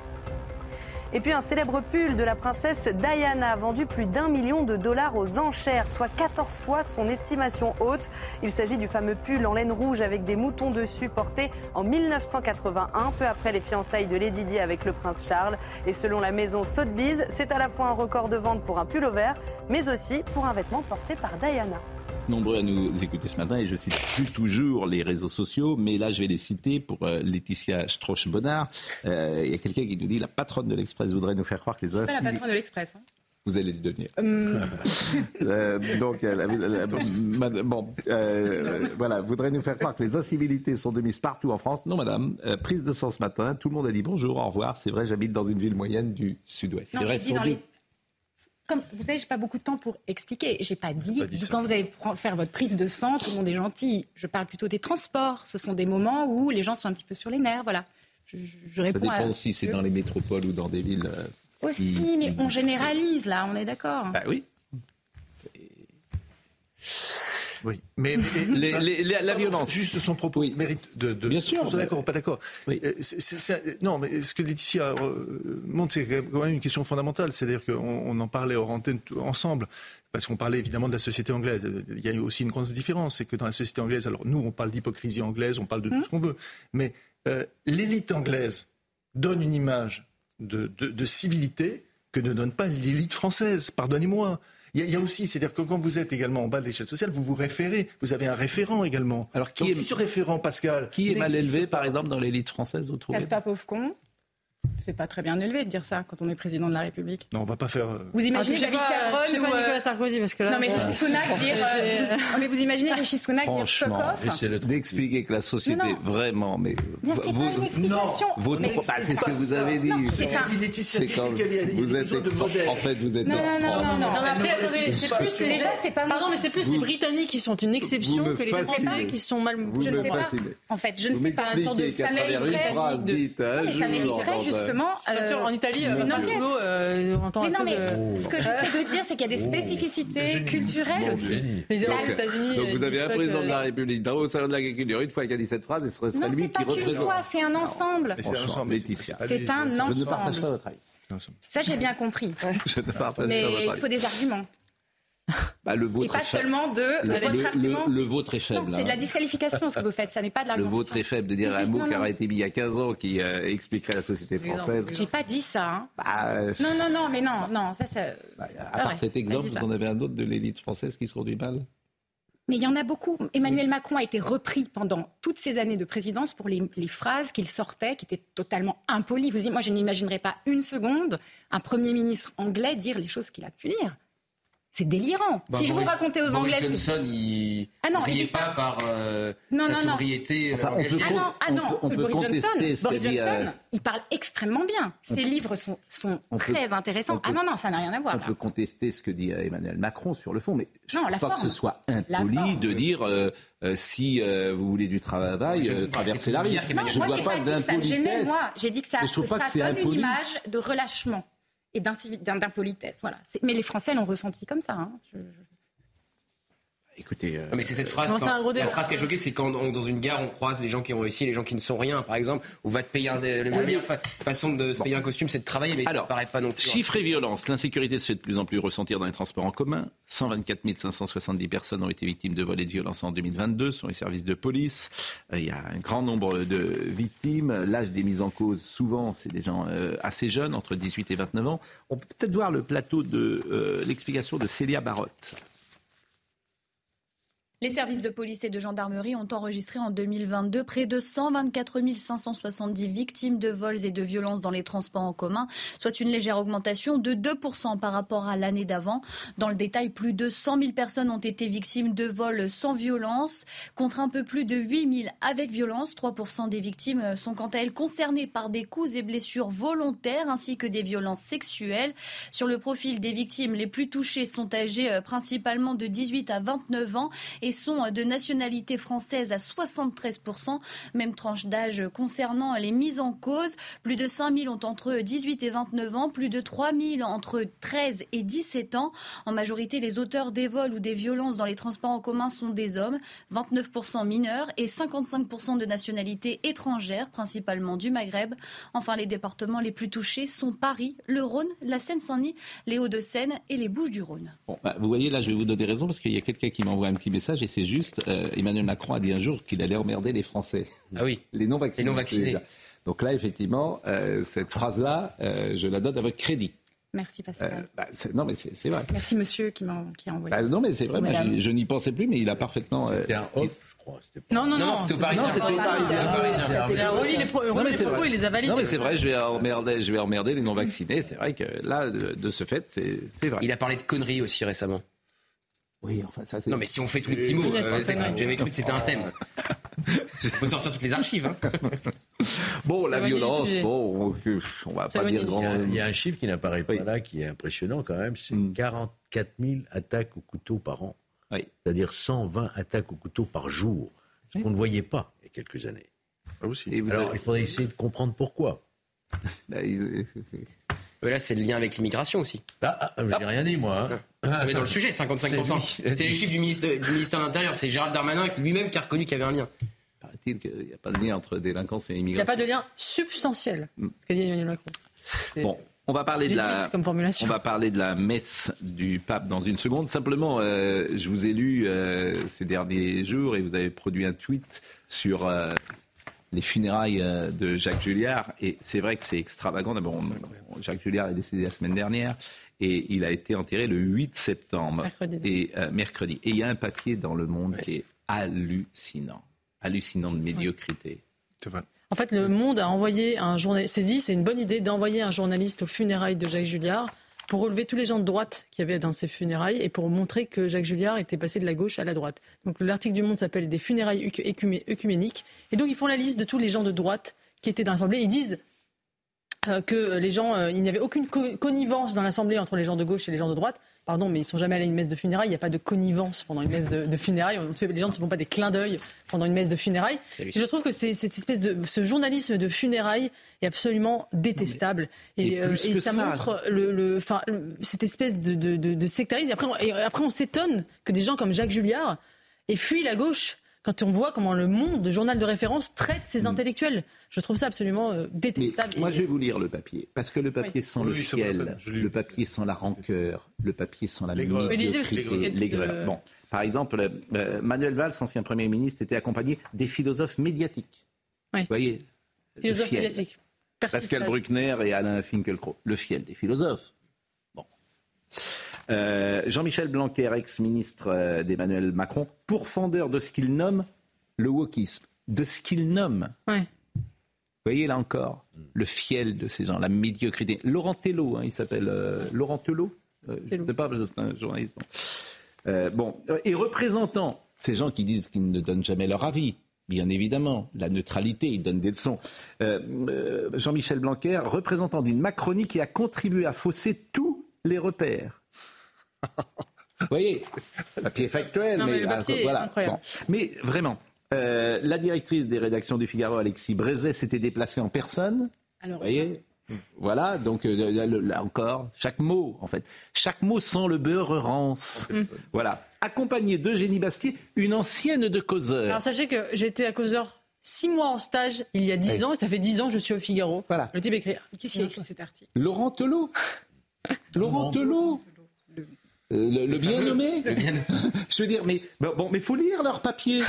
Et puis un célèbre pull de la princesse Diana vendu plus d'un million de dollars aux enchères, soit 14 fois son estimation haute. Il s'agit du fameux pull en laine rouge avec des moutons dessus porté en 1981, peu après les fiançailles de Lady Di avec le prince Charles. Et selon la maison Sotheby's, c'est à la fois un record de vente pour un pull au vert, mais aussi pour un vêtement porté par Diana nombreux à nous écouter ce matin et je cite plus toujours les réseaux sociaux, mais là je vais les citer pour euh, Laetitia Strauch-Bonnard. Euh, il y a quelqu'un qui nous dit la patronne de l'Express voudrait nous faire croire que les pas la patronne de l'Express. Hein. Vous allez le devenir. Hum. Euh, donc, bon, voilà, voudrait nous faire croire que les incivilités sont de mise partout en France. Non, madame. prise de sang ce matin, tout le monde a dit bonjour, au revoir. C'est vrai, j'habite dans une ville moyenne du Sud-Ouest. C'est vrai, comme vous savez, j'ai pas beaucoup de temps pour expliquer. J'ai pas dit, pas dit quand vous allez faire votre prise de sang, tout le monde est gentil. Je parle plutôt des transports. Ce sont des moments où les gens sont un petit peu sur les nerfs. Voilà. Je, je réponds Ça dépend si c'est dans les métropoles ou dans des villes. Euh, Aussi, mais on généralise là, on est d'accord. Bah oui. Oui, mais, la violence. Juste son propos oui. mérite de. Bien sûr. D'accord, pas d'accord. Euh, non, mais ce que Laetitia euh, montre, c'est quand même une question fondamentale. C'est-à-dire qu'on en parlait hors antenne ensemble parce qu'on parlait évidemment de la société anglaise. Il y a aussi une grande différence, c'est que dans la société anglaise, alors nous, on parle d'hypocrisie anglaise, on parle de tout ce qu'on veut, mais euh, l'élite anglaise donne une image de, de civilité que ne donne pas l'élite française. Pardonnez-moi. Il y, a aussi, c'est-à-dire que quand vous êtes également en bas de l'échelle sociale, vous vous référez, vous avez un référent également. Alors qui est ce référent, Pascal Qui est mal élevé, par exemple, dans l'élite française, vous trouvez? Caspar Pauvrecon c'est pas très bien élevé de dire ça quand on est président de la République. Non, on va pas faire. Euh, vous imaginez David Cameron ou pas Nicolas Sarkozy parce que là. Non mais Rishi Sunak dire. Euh, mais vous imaginez Rishi Sunak dire fuck off. D'expliquer que la société vraiment, mais. c'est pas une explication. Bah, c'est ce que vous avez dit. C'est quand vous êtes En fait, vous êtes. Non non non non. Après, attendez, c'est plus déjà c'est pas. Pardon, mais c'est plus les Britanniques qui sont une exception que les Français qui sont mal. Je ne sais pas. En fait, je ne sais pas. Ça mériterait. Mais ça mériterait justement en Italie, euh, euh, on entend mais non, mais ce que j'essaie de dire, c'est qu'il y a des oh, spécificités culturelles aussi. Les États-Unis. Donc vous avez un président de la République dans au salon de l'agriculture une fois qu'il a dit cette phrase, et ce serait lui qui représente. C'est pas fois, c'est un ensemble. C'est un ensemble. C'est un ensemble. Je ne partage pas votre avis. Ça, j'ai bien compris. Je ne partage mais pas votre avis. il faut des arguments. Bah, le vôtre et pas seulement de le, le, vôtre est faible. C'est de la hein. disqualification ce que vous faites, ça n'est pas de l'argument. Le vôtre est faible de dire un mot qui aurait été mis il y a 15 ans qui euh, expliquerait la société française. J'ai pas dit ça. Hein. Bah, non, non, non, mais non, non, ça, ça... Bah, à part cet exemple, vous en avez un autre de l'élite française qui se conduit mal? Mais il y en a beaucoup. Emmanuel Macron a été repris pendant toutes ces années de présidence pour les, les phrases qu'il sortait, qui étaient totalement impolies. Vous moi, je n'imaginerais pas une seconde un Premier ministre anglais dire les choses qu'il a pu dire. C'est délirant. si je vous racontais aux Anglais. Johnson, il ah non, riait pas par euh, non, sa non, sobriété. Enfin, on peut, ah non, ah on peut Boris contester Johnson, Boris Johnson, euh, il parle extrêmement bien. Ses livres sont, sont très intéressants. ah non, non, ça n'a rien à voir. On peut contester ce que dit euh, Emmanuel Macron sur le fond, mais je ne crois pas que ce soit impoli de dire euh, si vous voulez du travail, traversez la rue. Je ne vois pas d'impolitesse. J'ai dit que ça, ça donne une image de relâchement et d'impolitesse. Voilà. Mais les Français l'ont ressenti comme ça. Hein. Écoutez, mais c'est cette phrase. la phrase qui a choqué, c'est quand dans une gare on croise les gens qui ont réussi, et les gens qui ne sont rien, par exemple, ou va te payer un, la meilleure façon de se payer un costume, c'est de travailler, mais Alors, ça paraît pas non plus. Chiffres et violence, l'insécurité se fait de plus en plus ressentir dans les transports en commun. 124 570 personnes ont été victimes de vols et de violences en 2022 sur les services de police. Euh, il y a un grand nombre de victimes. L'âge des mises en cause, souvent, c'est des gens euh, assez jeunes, entre 18 et 29 ans. On peut peut-être voir le plateau de euh, l'explication de Célia Barotte. Les services de police et de gendarmerie ont enregistré en 2022 près de 124 570 victimes de vols et de violences dans les transports en commun, soit une légère augmentation de 2% par rapport à l'année d'avant. Dans le détail, plus de 100 000 personnes ont été victimes de vols sans violence, contre un peu plus de 8 000 avec violence. 3% des victimes sont quant à elles concernées par des coups et blessures volontaires ainsi que des violences sexuelles. Sur le profil des victimes, les plus touchées sont âgées euh, principalement de 18 à 29 ans sont de nationalité française à 73%. Même tranche d'âge concernant les mises en cause. Plus de 5 000 ont entre 18 et 29 ans, plus de 3 000 entre 13 et 17 ans. En majorité, les auteurs des vols ou des violences dans les transports en commun sont des hommes, 29% mineurs et 55% de nationalité étrangère, principalement du Maghreb. Enfin, les départements les plus touchés sont Paris, le Rhône, la Seine-Saint-Denis, les Hauts-de-Seine et les Bouches-du-Rhône. Bah, vous voyez, là, je vais vous donner raison parce qu'il y a quelqu'un qui m'envoie un petit message et c'est juste. Euh, Emmanuel Macron a dit un jour qu'il allait emmerder les Français. Ah oui. Les non-vaccinés. Les non-vaccinés. Donc là, effectivement, euh, cette phrase-là, euh, je la donne avec crédit. Merci Pascal. Bah, non, mais c'est vrai. Merci monsieur qui m'a envoyé. Bah, non, mais c'est vrai, je, je n'y pensais plus, mais il a parfaitement. C'était un off, je crois. Non, non, non, c'était au Parisien. c'était au Parisien. Il a les propos, il les a validés. Non, mais c'est vrai, je vais emmerder, je vais emmerder les non-vaccinés. C'est vrai que là, de, de ce fait, c'est vrai. Il a parlé de conneries aussi récemment. Oui, enfin ça c'est. Non, mais si on fait tous les petits mots, euh, j'avais cru que c'était un thème. Il faut sortir toutes les archives. Hein. Bon, la violence, bon, on va pas dire grand. Il y, a, un chiffre qui n'apparaît pas là, qui est impressionnant quand même, c'est 44 000 attaques au couteau par an. Oui. C'est-à-dire 120 attaques au couteau par jour, ce qu'on ne voyait pas il y a quelques années. Ah, aussi. Alors, il faudrait essayer de comprendre pourquoi. Là, c'est le lien avec l'immigration aussi. Ah, ah j'ai rien dit, moi. Hein. Mais dans le sujet, 55%. C'est les chiffres du ministère, du ministère de l'Intérieur. C'est Gérald Darmanin lui-même qui a reconnu qu'il y avait un lien. Paraît-il qu'il n'y a pas de lien entre délinquance et immigration. Il n'y a pas de lien substantiel, ce qu'a dit Emmanuel Macron. Bon, on va parler de la, on va parler de la messe du pape dans une seconde. Simplement, euh, je vous ai lu euh, ces derniers jours et vous avez produit un tweet sur euh, les funérailles euh, de Jacques Julliard. Et c'est vrai que c'est extravagant. D'abord, Jacques Julliard est décédé la semaine dernière et il a été enterré le 8 septembre. Mercredi. Et, euh, mercredi. Et il y a un papier dans Le Monde qui est hallucinant. Hallucinant de médiocrité. En fait, Le Monde a envoyé un journaliste. C'est dit, c'est une bonne idée d'envoyer un journaliste aux funérailles de Jacques Julliard pour relever tous les gens de droite qui avaient dans ces funérailles et pour montrer que Jacques Julliard était passé de la gauche à la droite. Donc l'article du Monde s'appelle Des funérailles œcuméniques. Et donc ils font la liste de tous les gens de droite qui étaient dans l'Assemblée. Ils disent euh, que les gens, euh, il n'y avait aucune connivence dans l'Assemblée entre les gens de gauche et les gens de droite pardon, mais ils sont jamais allés à une messe de funérailles. Il n'y a pas de connivence pendant une messe de, funérailles. les gens ne se font pas des clins d'œil pendant une messe de funérailles. je trouve que cette espèce de ce journalisme de funérailles est absolument détestable. et, euh, ça, montre le, cette espèce de, de, sectarisme. après, et après on s'étonne que des gens comme Jacques Julliard aient fui la gauche quand on voit comment le monde, le journal de référence, traite ces mm. intellectuels. Je trouve ça absolument euh, détestable. moi, je vais vous lire le papier, parce que le papier sans le fiel, le papier sans la rancœur, le papier sans la médiocrité, l'aigreur. Bon, par exemple, euh, Manuel Valls, ancien Premier ministre, était accompagné des philosophes médiatiques. Vous voyez Philosophes médiatiques. Pascal Bruckner et Alain Finkielkraut. Le fiel des philosophes. Bon. Euh, Jean-Michel Blanquer, ex-ministre euh, d'Emmanuel Macron, pourfendeur de ce qu'il nomme le wokisme, de ce qu'il nomme. Vous voyez là encore le fiel de ces gens, la médiocrité. Laurent Tello, hein, il s'appelle euh, Laurent Tello. je ne sais pas, c'est un journaliste. bon, et représentant ces gens qui disent qu'ils ne donnent jamais leur avis, bien évidemment, la neutralité, ils donnent des leçons. Jean-Michel Blanquer, représentant d'une Macronie qui a contribué à fausser tous les repères. Vous voyez, papier factuel, mais, ah, voilà. Mais vraiment, euh, la directrice des rédactions du Figaro, Alexis Brézet, s'était déplacée en personne. Vous voyez voilà, donc euh, là encore, chaque mot, en fait, chaque mot sent le beurre rance. Mm. Voilà. Accompagné d'Eugénie Bastier, une ancienne de causeur. Alors sachez que j'étais à causeur six mois en stage il y a dix ans, et ça fait dix ans que je suis au Figaro. Voilà. Le type écrit. Qu'est-ce qu'il a écrit cet article? Laurent Telot. Laurent Telot. Euh, le, bien nommé Je veux dire, mais bon, mais faut lire leur papier,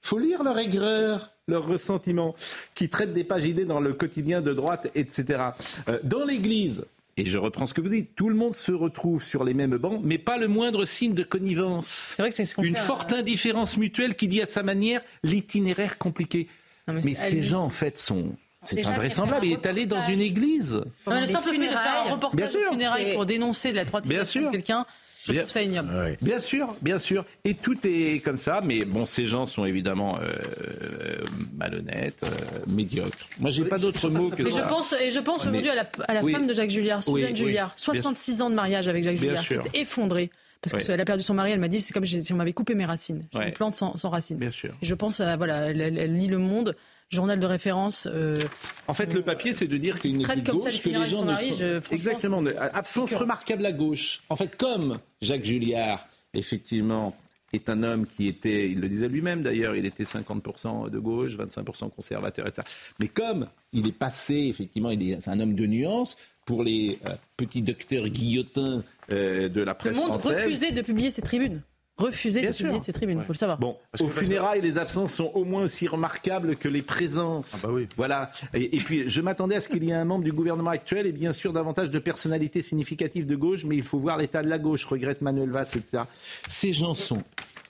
faut lire leur aigreur, leur ressentiment, qui traitent des pages idées dans le quotidien de droite, etc. Euh, dans l'Église, et je reprends ce que vous dites, tout le monde se retrouve sur les mêmes bancs, mais pas le moindre signe de connivence. C'est vrai que c'est ce qu'on Une forte indifférence mutuelle qui dit à sa manière l'itinéraire compliqué. mais, ces gens, en fait, sont. C'est invraisemblable. Il est allé dans une église. le simple fait de faire un reportage de funérailles pour dénoncer de la droitisation de quelqu'un, je bien, trouve ça ignoble. Bien sûr, bien sûr. Et tout est comme ça, mais bon, ces gens sont évidemment euh, malhonnêtes, euh, médiocres. Moi, j'ai pas d'autre mot que mais ça. Je pense, et je pense aujourd'hui à la, à la femme de Jacques Julliard, Suzanne Julliard, 66 ans de mariage avec Jacques Julliard, qui est effondrée. Parce qu'elle a perdu son mari, elle m'a dit c'est comme si on m'avait coupé mes racines. Je une plante sans, sans racines. Bien sûr. Et je pense, à, voilà, elle, elle, lit Le Monde, journal de référence. Euh, en fait, le papier, c'est de dire qu'il n'est plus de gauche que les gens ne je, Exactement. Absence remarquable à gauche. En fait, comme Jacques Julliard, effectivement, est un homme qui était, il le disait lui-même d'ailleurs, il était 50% de gauche, 25% conservateur, etc. Mais comme il est passé, effectivement, il est, un homme de nuance, pour les euh, petits docteurs guillotins euh, de la presse Le monde française. refusait de publier ses tribunes. Refusait Bien de publier ses tribunes, il faut le savoir. Bon, aux funérailles, les absences sont au moins aussi remarquables que les présences. Ah bah oui. Voilà. Et, et puis, je m'attendais à ce qu'il y ait un membre du gouvernement actuel et bien sûr davantage de personnalités significatives de gauche, mais il faut voir l'état de la gauche, regrette Manuel Valls, etc. Ces gens sont,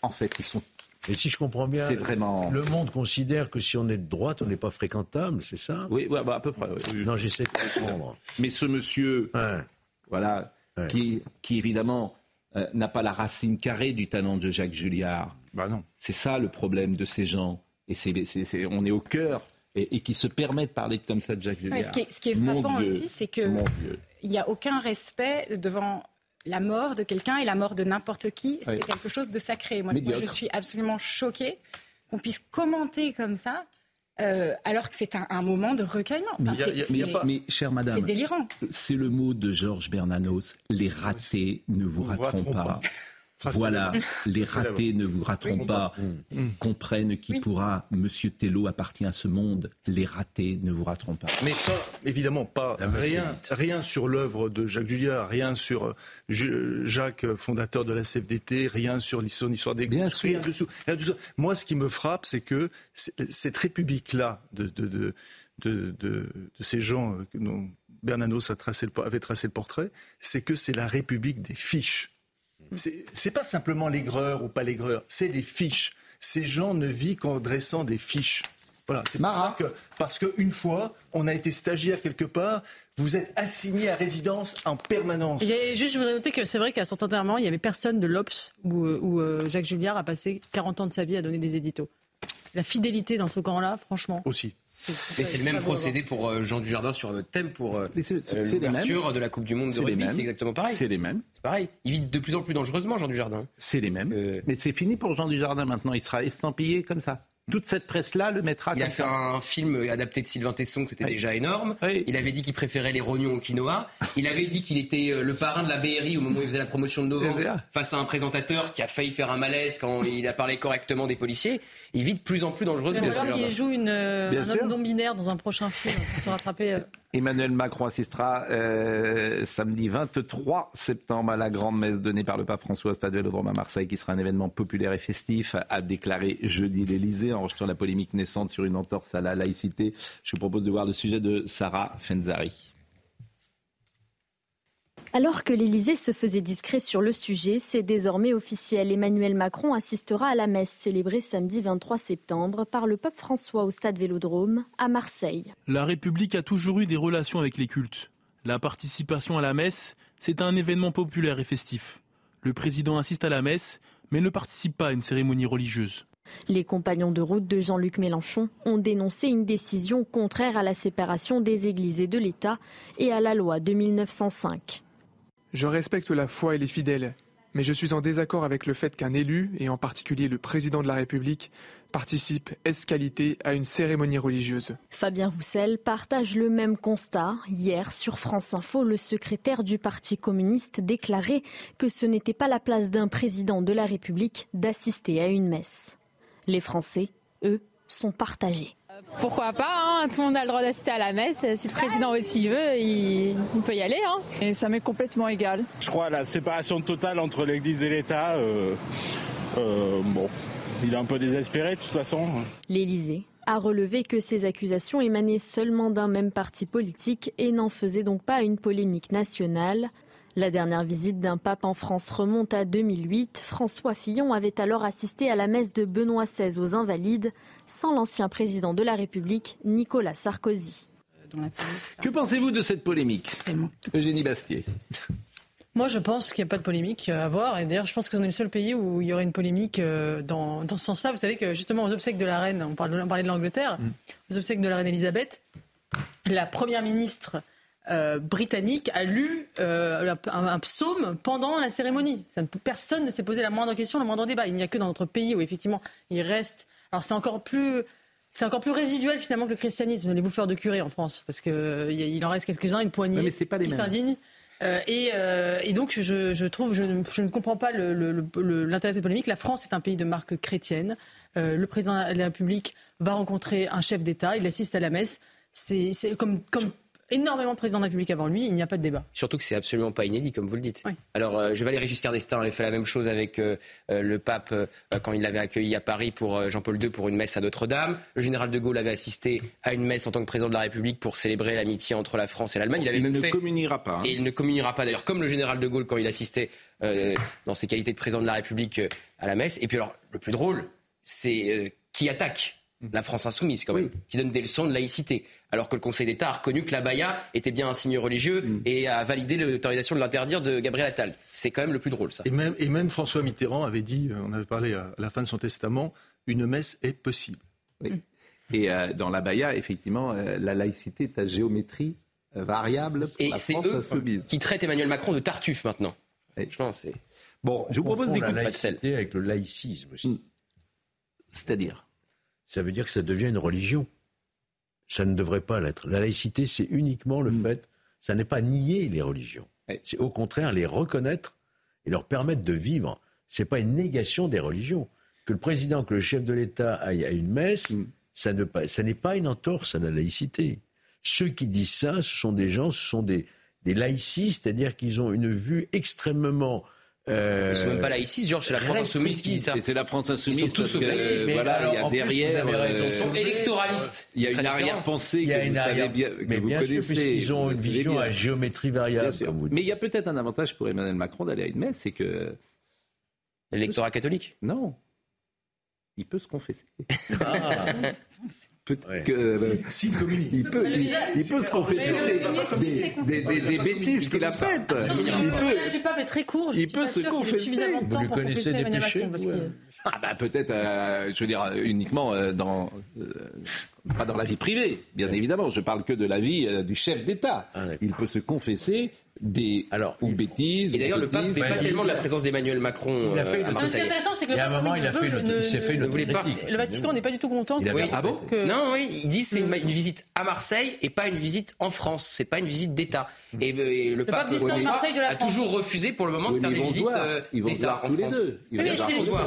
en fait, ils sont Et si je comprends bien, C'est vraiment- le monde considère que si on est de droite, on n'est pas fréquentable, c'est ça? Oui, ouais, bah, à peu près. oui. Non, j'essaie de comprendre. Mais ce monsieur, Ouais. voilà, Ouais. qui, qui évidemment euh, n'a pas la racine carrée du talent de Jacques Julliard. Bah non. C'est ça le problème de ces gens. Et c'est, c'est- c'est- on est au cœur. Et, et qui se permet de parler comme ça de Jacques Julliard. Ouais, ce, qui est, ce qui est Mon frappant Dieu. aussi, c'est que Mon Dieu. il n'y a aucun respect devant la mort de quelqu'un et la mort de n'importe qui. C'est quelque chose de sacré. Moi, moi, je suis absolument choquée qu'on puisse commenter comme ça, euh, alors que c'est un, un moment de recueillement. Enfin, Il y a- c'est- il y a- il y a c'est- pas- Mais, chère c'est madame, délirant. c'est le mot de Georges Bernanos. Les ratés ne vous Vous rateront rateront pas. pas. Voilà, les ratés ne vous rateront Oui. pas. Comprennent qui Oui. pourra. Monsieur Tello appartient à ce monde. Les ratés ne vous rateront pas. Mais pas, évidemment, pas Ah bah, rien, rien sur l'œuvre de Jacques Julliard, rien sur euh, Ju- Jacques, euh, fondateur de la CFDT, rien sur son histoire des Bien gauches, rien sûr. dessous. Rien dessous. Moi, ce qui me frappe, c'est que cette république-là de, de, de, de, de- de ces gens euh, dont Bernanos a tracé le, avait tracé le portrait, c'est que c'est la république des fiches. C'est c'est pas simplement l'aigreur ou pas l'aigreur, c'est les fiches. Ces gens ne vivent qu'en dressant des fiches. Voilà, c'est pour ça que, parce qu'une fois, on a été stagiaire quelque part, vous êtes assigné à résidence en permanence. A- juste, je voudrais noter que c'est vrai qu'à son enterrement, il n'y avait personne de l'Obs où, où, euh, Jacques Julliard a passé 40 ans de sa vie à donner des éditos. La fidélité dans ce camp-là, franchement. Aussi. Et c'est le même procédé pour euh, Jean Dujardin sur notre thème pour euh, Mais euh, l'ouverture de la Coupe du Monde de rugby. C'est exactement pareil. C'est les mêmes. C'est pareil. Il vit de plus en plus dangereusement, Jean Dujardin. C'est les mêmes. Euh, Mais c'est fini pour Jean Dujardin maintenant. Il sera estampillé comme ça. Toute cette presse-là le mettra Il comme a fait ça. un film adapté de Sylvain Tesson, que c'était Oui. déjà énorme. Oui. Il avait dit qu'il préférait les rognons au quinoa. Il avait dit qu'il était euh, le parrain de la BRI au moment où il faisait la promotion de novembre, face à un présentateur qui a failli faire un malaise quand il a parlé correctement des policiers. Il vit de plus en plus dangereusement. Il joue une, euh, Bien un sûr. homme non binaire dans un prochain film pour se rattraper. Emmanuel Macron assistera euh, samedi 23 septembre à la grande messe donnée par le pape François au Stade Vélodrome à Marseille, qui sera un événement populaire et festif, a déclaré jeudi l'Elysée en rejetant la polémique naissante sur une entorse à la laïcité. Je vous propose de voir le sujet de Sarah Fenzari. Alors que l'Élysée se faisait discret sur le sujet, c'est désormais officiel. Emmanuel Macron assistera à la messe célébrée samedi 23 septembre par le pape François au stade Vélodrome à Marseille. La République a toujours eu des relations avec les cultes. La participation à la messe, c'est un événement populaire et festif. Le président assiste à la messe, mais ne participe pas à une cérémonie religieuse. Les compagnons de route de Jean-Luc Mélenchon ont dénoncé une décision contraire à la séparation des églises et de l'État et à la loi de 1905. Je respecte la foi et les fidèles, mais je suis en désaccord avec le fait qu'un élu, et en particulier le président de la République, participe escalité à une cérémonie religieuse. Fabien Roussel partage le même constat. Hier, sur France Info, le secrétaire du Parti communiste déclarait que ce n'était pas la place d'un président de la République d'assister à une messe. Les Français, eux, sont partagés. Pourquoi pas hein, Tout le monde a le droit d'assister à la messe. Si le président aussi veut, il, il peut y aller. hein. Et ça m'est complètement égal. Je crois à la séparation totale entre l'Église et l'État. euh, euh, bon, il est un peu désespéré de toute façon. L'Élysée a relevé que ces accusations émanaient seulement d'un même parti politique et n'en faisaient donc pas une polémique nationale. La dernière visite d'un pape en France remonte à 2008. François Fillon avait alors assisté à la messe de Benoît XVI aux Invalides, sans l'ancien président de la République, Nicolas Sarkozy. Que pensez-vous de cette polémique Eugénie Bastier? Moi, je pense qu'il n'y a pas de polémique à avoir. Et d'ailleurs, je pense que c'est le seul pays où il y aurait une polémique euh, dans, dans ce sens-là. Vous savez que justement, aux obsèques de la reine, on parlait, de l'Angleterre, mm. aux obsèques de la reine Elisabeth, la première ministre euh, britannique a lu euh, un, psaume pendant la cérémonie. Ça personne ne s'est posé la moindre question, le moindre débat. Il n'y a que dans notre pays où effectivement il reste. Alors c'est encore plus. C'est encore plus résiduel finalement que le christianisme, les bouffeurs de curé en France, parce qu'il euh, il en reste quelques-uns, une poignée qui s'indignent. et, et, donc, je, je trouve, je ne, je ne, comprends pas l'intérêt de cette polémique. La France est un pays de marque chrétienne. le président de la République va rencontrer un chef d'État, il assiste à la messe. C'est comme, comme énormément de présidents de la République avant lui, il n'y a pas de débat. Surtout que c'est absolument pas inédit, comme vous le dites. Alors, euh, Valéry Giscard d'Estaing avait fait la même chose avec euh, euh, le pape quand il l'avait accueilli à Paris pour Jean-Paul II pour une messe à Notre-Dame. Le général de Gaulle avait assisté à une messe en tant que président de la République pour célébrer l'amitié entre la France et l'Allemagne. Il, avait ne communiera pas. Hein. Et il ne communiera pas, d'ailleurs, comme le général de Gaulle quand il assistait dans ses qualités de président de la République à la messe. Et puis, alors, le plus drôle, c'est qui attaque la France insoumise, quand même, qui donne des leçons de laïcité alors que le Conseil d'État a reconnu que la baya était bien un signe religieux mm. et a validé l'autorisation de l'interdire de Gabriel Attal. C'est quand même le plus drôle, ça. Et même, et même François Mitterrand avait dit, euh, on avait parlé à la fin de son testament, une messe est possible. Oui. Et euh, dans la baya, effectivement, euh, la laïcité est à géométrie variable. et c'est eux qui traitent Emmanuel Macron de tartuffe maintenant. Je pense. Bon, je vous propose d'écouter la laïcité avec le laïcisme aussi. Mm. C'est-à-dire? Ça veut dire que ça devient une religion. Ça ne devrait pas l'être. La laïcité, c'est uniquement le mm. fait, ça n'est pas nier les religions. C'est au contraire les reconnaître et leur permettre de vivre. Ce n'est pas une négation des religions. Que le président, que le chef de l'État aille à une messe, mm. ça, ne, ça n'est pas une entorse à la laïcité. Ceux qui disent ça, ce sont des gens, ce sont des, des laïcistes, c'est-à-dire qu'ils ont une vue extrêmement euh, Ils sont même pas laïcistes, Georges, c'est la France Insoumise qui dit ça. C'est la France Insoumise. Ils sont tous laïcistes. voilà, il y a derrière. Euh, ils sont électoralistes. Il y a une arrière-pensée que vous savez bien, que vous connaissez. Ils ont une vision à géométrie variable. Mais il y a peut-être un avantage pour Emmanuel Macron d'aller à une messe, c'est que. L'électorat catholique? Non. Il peut se confesser. Ah. Euh, il peut, il, peut se confesser des, des, bêtises qu'il a faites. Il peut, du pape est très court. il peut se confesser. Suffisamment de temps pour confesser des péchés. Ah bah peut-être, euh, je veux dire, uniquement euh, dans, pas dans la vie privée, bien évidemment. Je parle que de la vie du chef d'État. Ah, il peut se confesser des alors ou bêtises. Et d'ailleurs, le pape ne fait pas tellement de la présence d'Emmanuel Macron il a fait euh, à Marseille. Ce qui est intéressant, c'est que le pape, un moment, il, a fait fait Le Vatican n'est pas du tout content. Il ah bon Non, oui, il dit c'est une, visite à Marseille et pas une visite en France. C'est pas une visite d'État. Mm. Et, euh, le, pape, a toujours refusé pour le moment de faire des visites euh, d'État en France.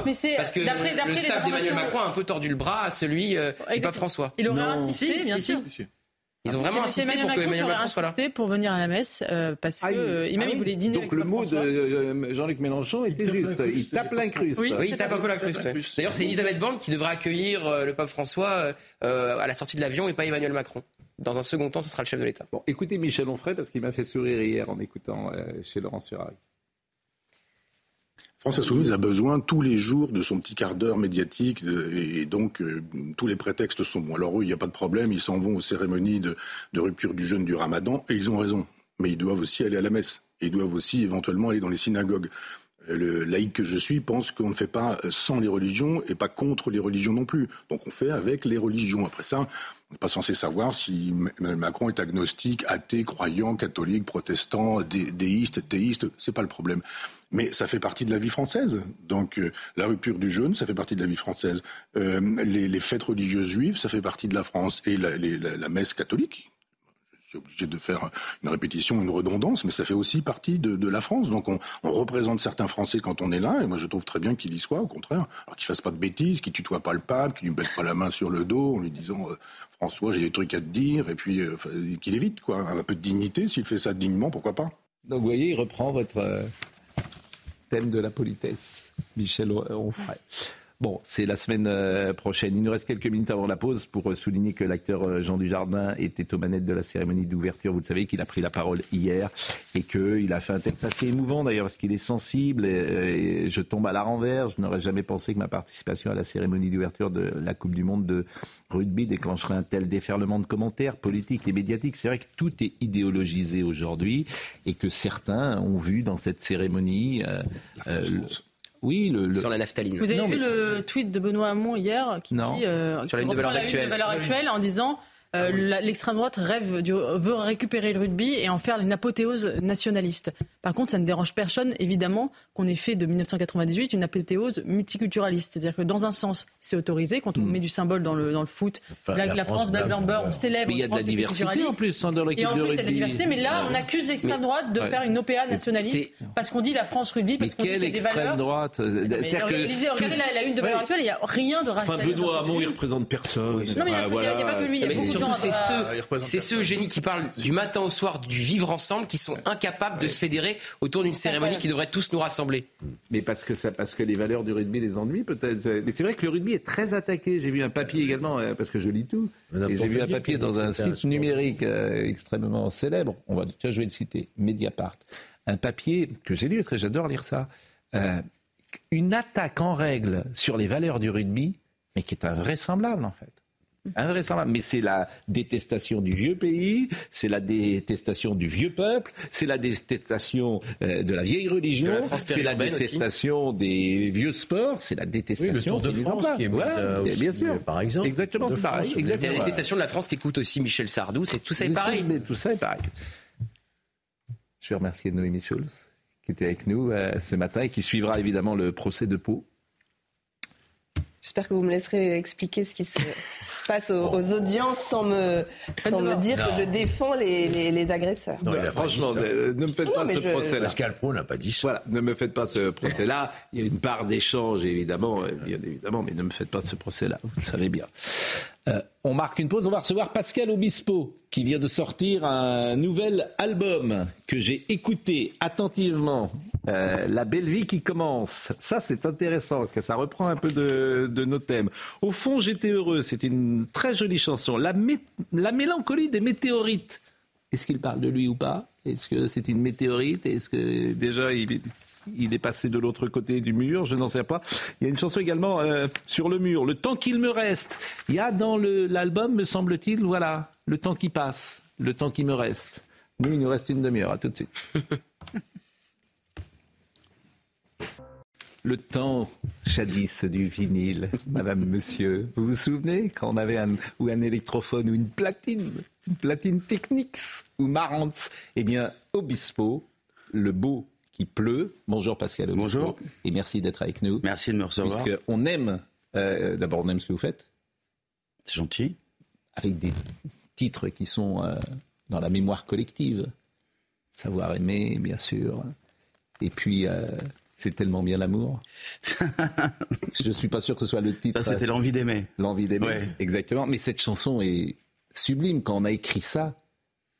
Mais c'est parce que le staff d'Emmanuel Macron a un peu tordu le bras à celui du pape François. Il aurait insisté, bien sûr. Ils ont vraiment insisté pour que Emmanuel Macron soit là. insisté pour venir à la messe euh, parce ah, que euh, même ah, il voulait dîner. Donc le mot de euh, Jean-Luc Mélenchon était juste. Il tape l'incruste. Oui, il tape un peu l'incruste. D'ailleurs, c'est Elisabeth Borne qui devrait accueillir le pape François à la sortie de l'avion et pas Emmanuel Macron. Dans un second temps, ce sera le chef de l'État. Bon, écoutez Michel Onfray parce qu'il m'a fait sourire hier en écoutant chez Laurent Surari. France Insoumise a besoin tous les jours de son petit quart d'heure médiatique et donc euh, tous les prétextes sont bons. Alors eux, il n'y a pas de problème, ils s'en vont aux cérémonies de, rupture du jeûne du ramadan et ils ont raison. Mais ils doivent aussi aller à la messe. ils doivent aussi éventuellement aller dans les synagogues. Euh, le laïc que je suis pense qu'on ne fait pas sans les religions et pas contre les religions non plus. Donc on fait avec les religions. Après ça, n'est pas censé savoir si Macron est agnostique, athée, croyant, catholique, protestant, déiste, théiste. C'est pas le problème. Mais ça fait partie de la vie française. Donc euh, la rupture du jeûne, ça fait partie de la vie française. Euh, les, fêtes religieuses juives, ça fait partie de la France. Et la, messe catholique, suis obligé de faire une répétition, une redondance, mais ça fait aussi partie de, la France. Donc on, représente certains Français quand on est là, et moi je trouve très bien qu'il y soit, au contraire. Alors qu'il fasse pas de bêtises, qu'il tutoie pas le pape, qu'il lui mette pas la main sur le dos en lui disant euh, François, j'ai des trucs à te dire, et puis qu'il évite quoi, un peu de dignité. S'il fait ça dignement, pourquoi pas Donc vous voyez, il reprend votre thème de la politesse, Michel Onfray. Bon, c'est la semaine euh, prochaine. Il nous reste quelques minutes avant la pause pour euh, souligner que l'acteur euh, Jean Dujardin était aux manettes de la cérémonie d'ouverture. Vous le savez qu'il a pris la parole hier et qu'il a fait un texte assez émouvant d'ailleurs parce qu'il est sensible et, je tombe à la renvers. Je n'aurais jamais pensé que ma participation à la cérémonie d'ouverture de la Coupe du Monde de rugby déclencherait un tel déferlement de commentaires politiques et médiatiques. C'est vrai que tout est idéologisé aujourd'hui et que certains ont vu dans cette cérémonie oui, le, sur la naphtaline. Vous avez vu le tweet de Benoît Hamon hier qui non. dit euh, sur la de valeurs actuelles en disant euh, l'extrême droite rêve veut récupérer le rugby et en faire une apothéose nationaliste. Par contre, ça ne dérange personne, évidemment, qu'on ait fait de 1998 une apothéose multiculturaliste. C'est-à-dire que dans un sens, c'est autorisé. Quand on hmm. met du symbole dans le, dans le foot, blague la, France, blague Lambert, on célèbre. Mais il y a de la diversité en plus dans l'équipe Et en plus, il y a de la diversité. Mais là, on accuse l'extrême droite de faire une OPA nationaliste parce qu'on dit la France rugby, parce qu'on dit qu'il y a des valeurs. droite Regardez la une de valeurs actuelles, il n'y a rien de racialiste. Enfin, Benoît Hamon, il représente personne. Non, mais il n'y a pas que lui. Il y a beaucoup de c'est ceux, c'est ceux génies qui parlent du matin au soir du vivre ensemble, qui sont incapables de se fédérer autour d'une cérémonie qui devrait tous nous rassembler. Mais parce que ça, parce que les valeurs du rugby les ennuient peut-être. Mais c'est vrai que le rugby est très attaqué. J'ai vu un papier également euh, parce que je lis tout. Et j'ai vu un papier dans un site numérique euh, extrêmement célèbre. On va, tiens, je vais le citer, Mediapart. Un papier que j'ai lu parce que j'adore lire ça. Euh, une attaque en règle sur les valeurs du rugby, mais qui est invraisemblable en fait. Invraisemblable. Mais c'est la détestation du vieux pays, c'est la détestation du vieux peuple, c'est la détestation euh, de la vieille religion, c'est la détestation des vieux sports, c'est la détestation de France qui est bien sûr. Par exemple. Exactement, c'est pareil. C'est la détestation de la France qui écoute aussi Michel Sardou, c'est tout ça est pareil. Mais tout ça est pareil. Je vais remercier Noémie Schulz qui était avec nous euh, ce matin et qui suivra évidemment le procès de Pau. J'espère que vous me laisserez expliquer ce qui se passe aux, audiences sans me, sans me dire que je défends les, les, agresseurs. Non, franchement, ne, me faites pas ce procès-là. Pascal Pro n'a pas dit ça. Voilà, ne me faites pas ce procès-là. Il y a une part d'échange, évidemment, bien évidemment, mais ne me faites pas ce procès-là. Vous le savez bien. Euh, on marque une pause. On va recevoir Pascal Obispo qui vient de sortir un nouvel album que j'ai écouté attentivement. Euh, La belle vie qui commence. Ça, c'est intéressant parce que ça reprend un peu de, nos thèmes. Au fond, j'étais heureux. C'est une très jolie chanson. La, la mélancolie des météorites. Est-ce qu'il parle de lui ou pas? Est-ce que c'est une météorite? Est-ce que déjà il il est passé de l'autre côté du mur, je n'en sais pas. Il y a une chanson également euh, sur le mur, Le temps qu'il me reste. Il y a dans l'album, me semble-t-il, voilà, le temps qui passe, le temps qui me reste. Nous, il nous reste une demi-heure, à tout de suite. le temps jadis du vinyle, madame, monsieur. Vous vous souvenez quand on avait un, ou un électrophone ou une platine, une platine Technics ou Marantz? Eh bien, Obispo, le beau qui pleut. Bonjour Pascal Bonjour. Et merci d'être avec nous. Merci de me recevoir. Parce qu'on aime, euh, d'abord on aime ce que vous faites. C'est gentil. Avec des titres qui sont euh, dans la mémoire collective. Savoir aimer, bien sûr. Et puis, euh, c'est tellement bien l'amour. Je ne suis pas sûr que ce soit le titre. Ça, c'était l'envie d'aimer. L'envie d'aimer, exactement. Mais cette chanson est sublime. Quand on a écrit ça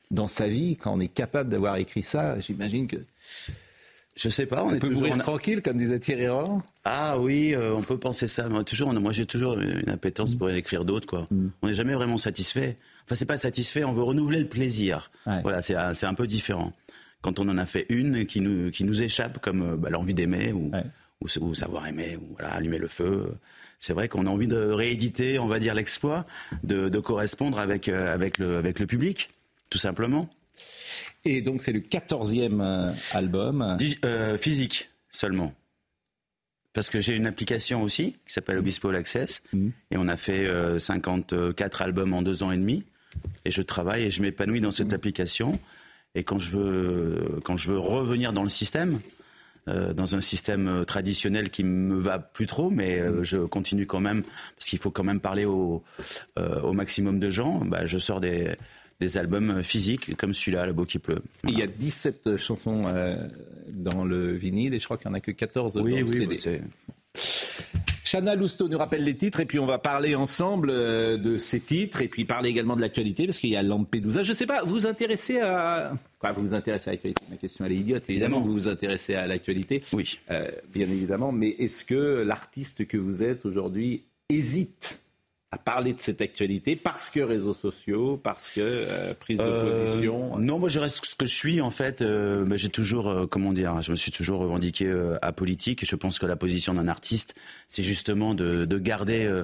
dans sa vie, quand on est capable d'avoir écrit ça, j'imagine que je sais pas. On, on peut mourir tranquille, comme disait Thierry Roland Ah oui, euh, on peut penser ça. Moi, toujours, moi j'ai toujours une appétence pour écrire d'autres. Quoi. Mm. On n'est jamais vraiment satisfait. Enfin, c'est pas satisfait, on veut renouveler le plaisir. Voilà, c'est un peu différent. Quand on en a fait une qui nous, qui nous échappe, comme euh, bah, l'envie d'aimer ou, ou, savoir aimer, ou voilà, allumer le feu, c'est vrai qu'on a envie de rééditer, on va dire, l'exploit, de, de, correspondre avec, euh, avec, le, avec le public, tout simplement. Et donc c'est le quatorzième euh, album. Euh, physique seulement. Parce que j'ai une application aussi qui s'appelle Obispo Access. Mm. Et on a fait 54 euh, albums en deux ans et demi. Et je travaille et je m'épanouis dans cette application. Et quand je veux, quand je veux revenir dans le système, dans un système traditionnel qui me va plus trop, mais mm. je continue quand même, parce qu'il faut quand même parler au, au maximum de gens, bah, je sors des, des albums physiques comme celui-là, Le Beau qui pleut. Il y a 17 chansons euh, dans le vinyle et je crois qu'il n'y en a que 14 oui, dans le CD. Chana Lousteau nous rappelle les titres et puis on va parler ensemble euh, de ces titres et puis parler également de l'actualité parce qu'il y a Lampedusa. Je sais pas, vous vous intéressez à... Quoi, vous vous intéressez à l'actualité Ma question elle est idiote. Évidemment, vous vous intéressez à l'actualité. Oui. Euh, bien évidemment. Mais est-ce que l'artiste que vous êtes aujourd'hui hésite à parler de cette actualité parce que réseaux sociaux, parce que euh, prise de euh, position Non, moi je reste ce que je suis en fait. Euh, j'ai toujours, comment dire, je me suis toujours revendiqué apolitique et je pense que la position d'un artiste, c'est justement de, de garder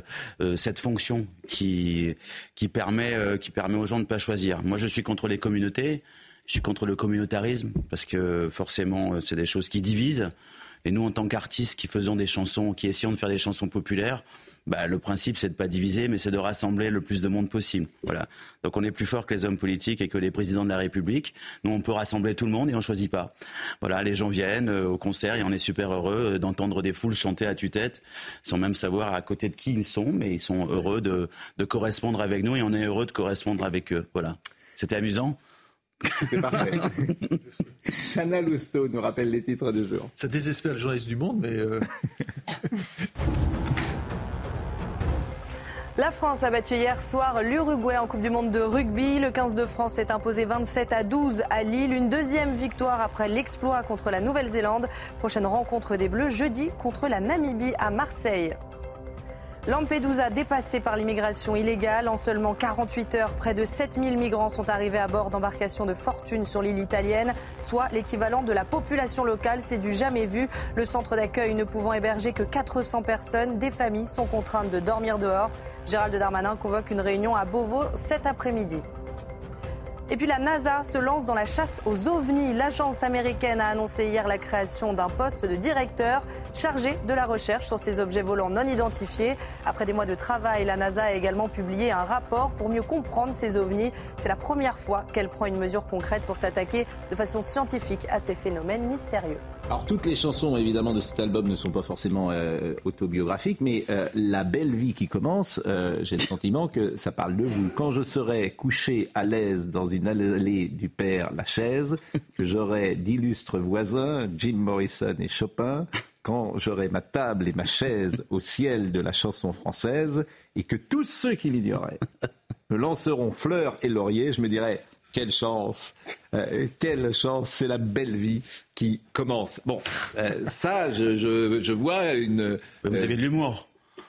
cette fonction qui qui permet qui permet aux gens de ne pas choisir. Moi, je suis contre les communautés, je suis contre le communautarisme parce que forcément, c'est des choses qui divisent. Et nous, en tant qu'artistes qui faisons des chansons, qui essayons de faire des chansons populaires, bah, le principe, c'est de pas diviser, mais c'est de rassembler le plus de monde possible. Voilà. Donc on est plus fort que les hommes politiques et que les présidents de la République. Nous, on peut rassembler tout le monde et on choisit pas. Voilà, les gens viennent euh, au concert et on est super heureux euh, d'entendre des foules chanter à tue-tête, sans même savoir à côté de qui ils sont, mais ils sont heureux de, de correspondre avec nous et on est heureux de correspondre avec eux. Voilà. C'était amusant. C'est parfait. Chana Lousteau nous rappelle les titres du jour. Ça désespère les journalistes du monde, mais. Euh, La France a battu hier soir l'Uruguay en Coupe du Monde de rugby. Le 15 de France s'est imposé 27 à 12 à Lille. Une deuxième victoire après l'exploit contre la Nouvelle-Zélande. Prochaine rencontre des Bleus jeudi contre la Namibie à Marseille. Lampedusa dépassé par l'immigration illégale. En seulement 48 heures, près de 7000 migrants sont arrivés à bord d'embarcations de fortune sur l'île italienne, soit l'équivalent de la population locale. C'est du jamais vu. Le centre d'accueil ne pouvant héberger que 400 personnes, des familles sont contraintes de dormir dehors. Gérald Darmanin convoque une réunion à Beauvau cet après-midi. Et puis la NASA se lance dans la chasse aux ovnis. L'agence américaine a annoncé hier la création d'un poste de directeur chargé de la recherche sur ces objets volants non identifiés. Après des mois de travail, la NASA a également publié un rapport pour mieux comprendre ces ovnis. C'est la première fois qu'elle prend une mesure concrète pour s'attaquer de façon scientifique à ces phénomènes mystérieux. Alors toutes les chansons évidemment de cet album ne sont pas forcément euh, autobiographiques, mais euh, la belle vie qui commence, euh, j'ai le sentiment que ça parle de vous. Quand je serai couché à l'aise dans une allée du père Lachaise, que j'aurai d'illustres voisins, Jim Morrison et Chopin, quand j'aurai ma table et ma chaise au ciel de la chanson française, et que tous ceux qui l'ignoraient me lanceront fleurs et lauriers, je me dirai quelle chance, euh, quelle chance, c'est la belle vie qui commence. Bon, euh, ça, je, vois une. Vous avez de l'humour.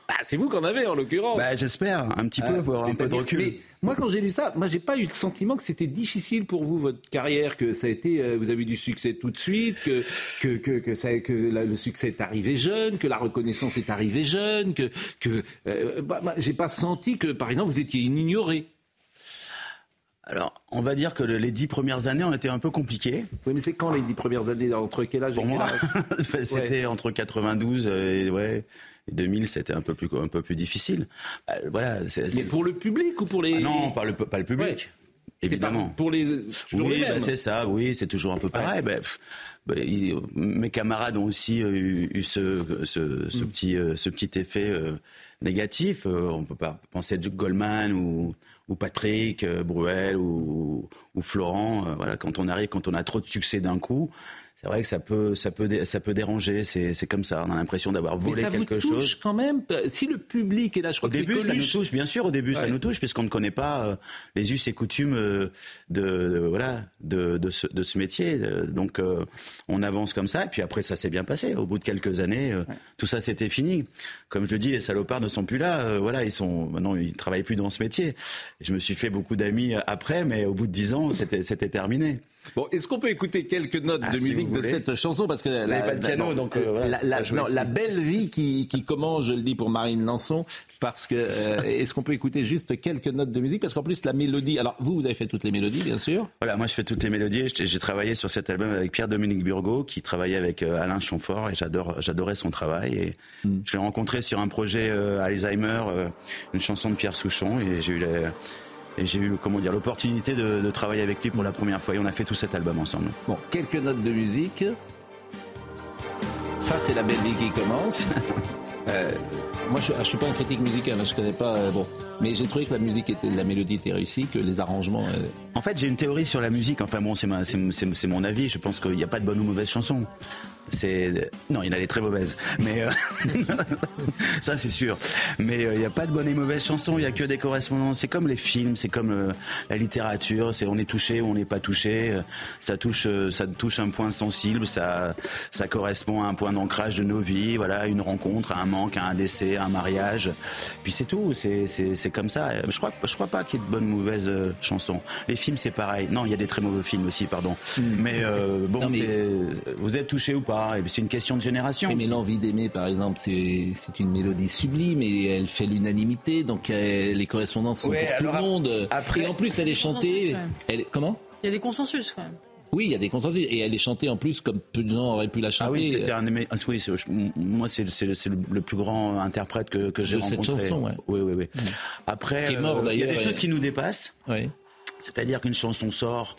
Ah, c'est vous qu'en avez en l'occurrence. Bah, j'espère, un petit peu, euh, voir un peu de recul. Mais moi, quand j'ai lu ça, moi, j'ai pas eu le sentiment que c'était difficile pour vous votre carrière, que ça a été, vous avez eu du succès tout de suite, que que que, que, ça, que le succès est arrivé jeune, que la reconnaissance est arrivée jeune, que que bah, j'ai pas senti que, par exemple, vous étiez ignoré. Alors, on va dire que les dix premières années ont été un peu compliquées. Oui, mais c'est quand les dix premières années Entre quel âge Pour moi, c'était entre 92 et ouais. 2000, c'était un peu plus un peu plus difficile. Euh, voilà. Mais pour le public ou pour les ah Non, pas le pas le public. Évidemment. pour les. Oui, bah, c'est ça. Oui, c'est toujours un peu pareil. Bah, bah, mes camarades ont aussi eu, ce, ce, ce mm. petit euh, ce petit effet euh, négatif. on peut pas penser à Duke Goldman ou ou Patrick euh, Bruel ou, ou Florent. Euh, voilà, quand on arrive, quand on a trop de succès d'un coup, c'est vrai que ça peut, ça peut, ça peut déranger. C'est comme ça. On a l'impression d'avoir volé Mais ça quelque vous touche chose. quand même. Si le public est là, je crois au début, ça nous touche. Bien sûr, au début, ça nous touche puisqu'on ne connaît pas euh, les us et coutumes euh, de, voilà de, de, ce, de, ce, métier. Euh, donc, on avance comme ça. Et puis après, ça s'est bien passé. Au bout de quelques années, tout ça c'était fini. Comme je le dis, les salopards ne sont plus là. voilà, ils sont maintenant, ils travaillent plus dans ce métier. Je me suis fait beaucoup d'amis après, mais au bout de dix ans, c'était terminé. Bon, est-ce qu'on peut écouter quelques notes ah, de musique de cette chanson? Parce que la, pas de piano, donc euh, la, belle vie qui, qui, commence, je le dis pour Marine Lançon, parce que euh, est-ce qu'on peut écouter juste quelques notes de musique? Parce qu'en plus la mélodie. Alors vous, vous avez fait toutes les mélodies, bien sûr. Voilà, moi je fais toutes les mélodies. J'ai travaillé sur cet album avec Pierre-Dominique Burgot, qui travaillait avec euh, Alain Chamfort, et j'adore, j'adorais son travail. Et hmm. je l'ai rencontré sur un projet Alzheimer, une chanson de Pierre Souchon, et j'ai eu la et j'ai eu comment dire l'opportunité de, travailler avec lui pour la première fois et on a fait tout cet album ensemble. Bon, quelques notes de musique. Ça c'est la belle vie qui commence. Euh, moi je, ne suis pas un critique musical, hein, je connais pas. Euh, bon, mais j'ai trouvé que la musique était, la mélodie était réussie, que les arrangements. Euh, en fait, j'ai une théorie sur la musique. Enfin bon, c'est mon avis. Je pense qu'il n'y a pas de bonne ou mauvaise chanson. c'est non, il y en a des très mauvaises, mais euh, ça c'est sûr. Mais euh, il n'y a pas de bonnes et mauvaises chansons, il y a que des correspondances. C'est comme les films, c'est comme euh, la littérature. C'est on est touché ou on n'est pas touché. Ça touche, ça touche un point sensible. Ça, ça correspond à un point d'ancrage de nos vies. Voilà, une rencontre, un manque, un décès, un mariage. Puis c'est tout. C'est comme ça. Je crois, je crois pas qu'il y ait de bonnes ou mauvaises chansons. Les films c'est pareil. Non, il y a des très mauvais films aussi, pardon. Hmm. Mais bon, vous êtes touché ou pas c'est une question de génération. mais l'envie d'aimer, par exemple, c'est une mélodie sublime et elle fait l'unanimité. Donc euh, les correspondances sont pour tout le monde. Après... Et en plus, elle est chantée. Elle... Comment? Il y a des consensus quand même. Oui, il y a des consensus. Et elle est chantée en plus comme peu de gens auraient pu la chanter. Ah oui, c'était un ah, oui, moi, c'est le plus grand interprète que, que j'ai rencontré. cette chanson, ouais. Oui, oui, oui. Après, euh, il y a des choses qui nous dépassent. Oui. C'est-à-dire qu'une chanson sort,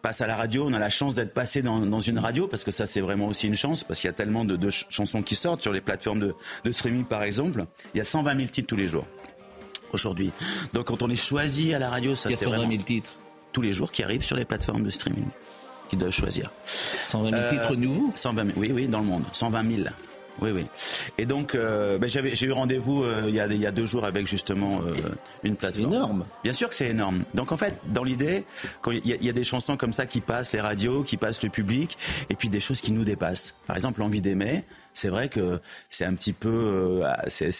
passe à la radio. On a la chance d'être passé dans, une radio parce que ça c'est vraiment aussi une chance parce qu'il y a tellement de, chansons qui sortent sur les plateformes de, streaming par exemple. Il y a 120 000 titres tous les jours aujourd'hui. Donc quand on est choisi à la radio, ça Il y a 120 000 titres tous les jours qui arrivent sur les plateformes de streaming qui doivent choisir. 120 000 titres nouveaux 120 000, oui, oui, dans le monde. 120 000. Oui, oui. Et donc, euh, ben, j'avais, j'ai eu rendez-vous euh, il, y a, il y a deux jours avec justement euh, une plateforme. C'est énorme. Bien sûr que c'est énorme. Donc en fait, dans l'idée, quand il y, a, des chansons comme ça qui passent les radios, qui passent le public, et puis des choses qui nous dépassent. Par exemple, l'envie d'aimer. C'est vrai que c'est un petit peu, c'est,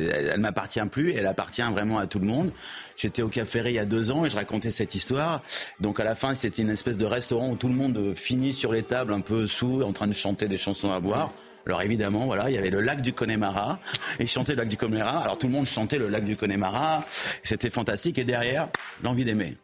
elle m'appartient plus, elle appartient vraiment à tout le monde. J'étais au Café il y a deux ans et je racontais cette histoire. Donc à la fin, c'était une espèce de restaurant où tout le monde finit sur les tables un peu sous, en train de chanter des chansons à boire. Alors évidemment, voilà, il y avait le lac du Connemara. Et chantait le lac du Connemara. Alors tout le monde chantait le lac du Connemara. C'était fantastique. Et derrière, l'envie d'aimer.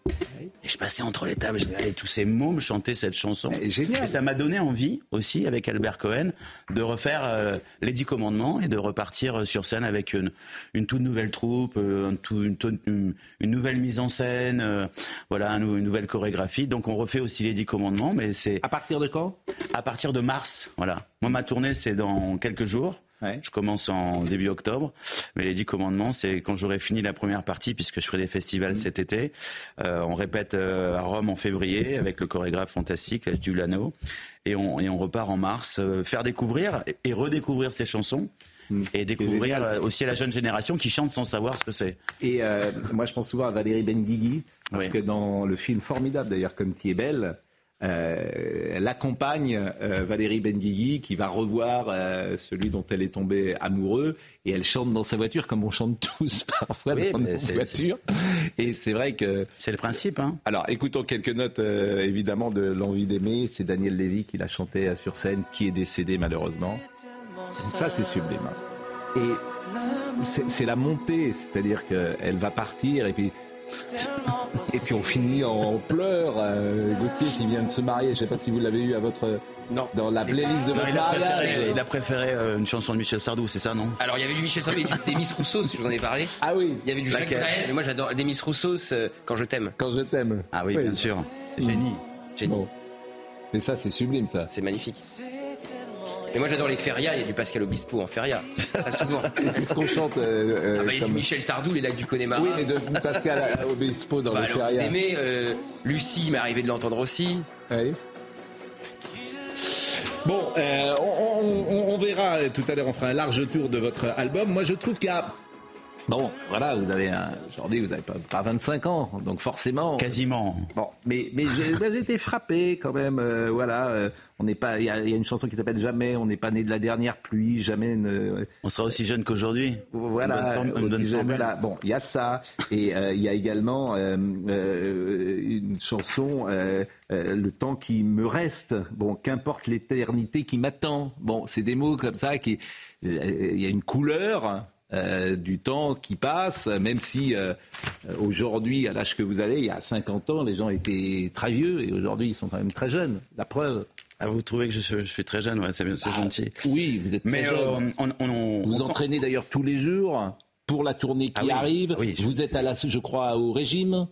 Et je passais entre les tables, je regardais tous ces mômes chanter cette chanson. Et, et ça m'a donné envie aussi, avec Albert Cohen, de refaire euh, les Dix Commandements et de repartir euh, sur scène avec une, une toute nouvelle troupe, euh, une, une, nouvelle mise en scène, voilà, une nouvelle chorégraphie. Donc on refait aussi les Dix Commandements, mais c'est à partir de quand? À partir de mars, voilà. Moi, ma tournée, c'est dans quelques jours. Je commence en début octobre, mais les dix commandements, c'est quand j'aurai fini la première partie, puisque je ferai des festivals mmh. cet été. Euh, on répète euh, à Rome en février avec le chorégraphe fantastique Giuliano, et on, et on repart en mars, euh, faire découvrir et redécouvrir ces chansons. Mmh. Et découvrir aussi la jeune génération qui chante sans savoir ce que c'est. Et moi, je pense souvent à Valérie Benguigui, parce que dans le film formidable d'ailleurs, Comme tu es belle, euh, elle accompagne euh, Valérie Benguigui qui va revoir euh, celui dont elle est tombée amoureuse et elle chante dans sa voiture comme on chante tous parfois dans nos voitures. Et c'est vrai que c'est le principe. Hein. Alors écoutons quelques notes évidemment de l'envie d'aimer. C'est Daniel Lévy qui l'a chanté sur scène, qui est décédé malheureusement. ça c'est sublime. Hein. Et c'est la montée, c'est-à-dire qu'elle va partir et puis et puis on finit en pleurs. Euh, Gauthier qui vient de se marier, je ne sais pas si vous l'avez eu à votre non. dans la playlist de votre mariage. il a préféré euh, une chanson de Michel Sardou, c'est ça, non? Alors il y avait du Michel Sardou et du Demis Rousseau, je vous en ai parlé. Ah oui. Il y avait du Jacques Brel, mais moi j'adore Demis Rousseau, quand je t'aime. Quand je t'aime. Ah oui, bien sûr. Génie. Génie. Mais ça, c'est sublime, ça. C'est magnifique. Mais moi j'adore les ferias, il y a du Pascal Obispo en feria, souvent. Qu'est-ce qu'on chante euh, ah bah, Il y a du Michel Sardou, les lacs du Connemara. Oui, mais de Pascal Obispo dans bah, les ferias. Aimé, euh, Lucie, m'est arrivé de l'entendre aussi. Oui. Bon, euh, on, on, verra tout à l'heure, on fera un large tour de votre album. Moi je trouve qu'il y a Bon, voilà, vous avez aujourd'hui, vous n'avez pas, 25 ans, donc forcément. Quasiment. Bon, mais mais j'ai ben, été frappé quand même. Euh, voilà, euh, on n'est pas. Il y, a une chanson qui s'appelle Jamais. On n'est pas né de la dernière pluie. Jamais. Ne... On sera aussi jeune qu'aujourd'hui. Voilà. voilà. Bon, il y a ça, et euh, il y a également une chanson. le temps qui me reste, bon, qu'importe l'éternité qui m'attend. Bon, c'est des mots comme ça qui, il y a une couleur, euh, du temps qui passe, même si euh, aujourd'hui, à l'âge que vous avez, il y a 50 ans, les gens étaient très vieux et aujourd'hui, ils sont quand même très jeunes. La preuve. Ah, vous trouvez que je suis, très jeune, ouais, c'est bah, gentil. Oui, vous êtes très jeune. Euh, vous entraînez d'ailleurs tous les jours pour la tournée qui ah arrive. Vous êtes à la, je crois, au régime.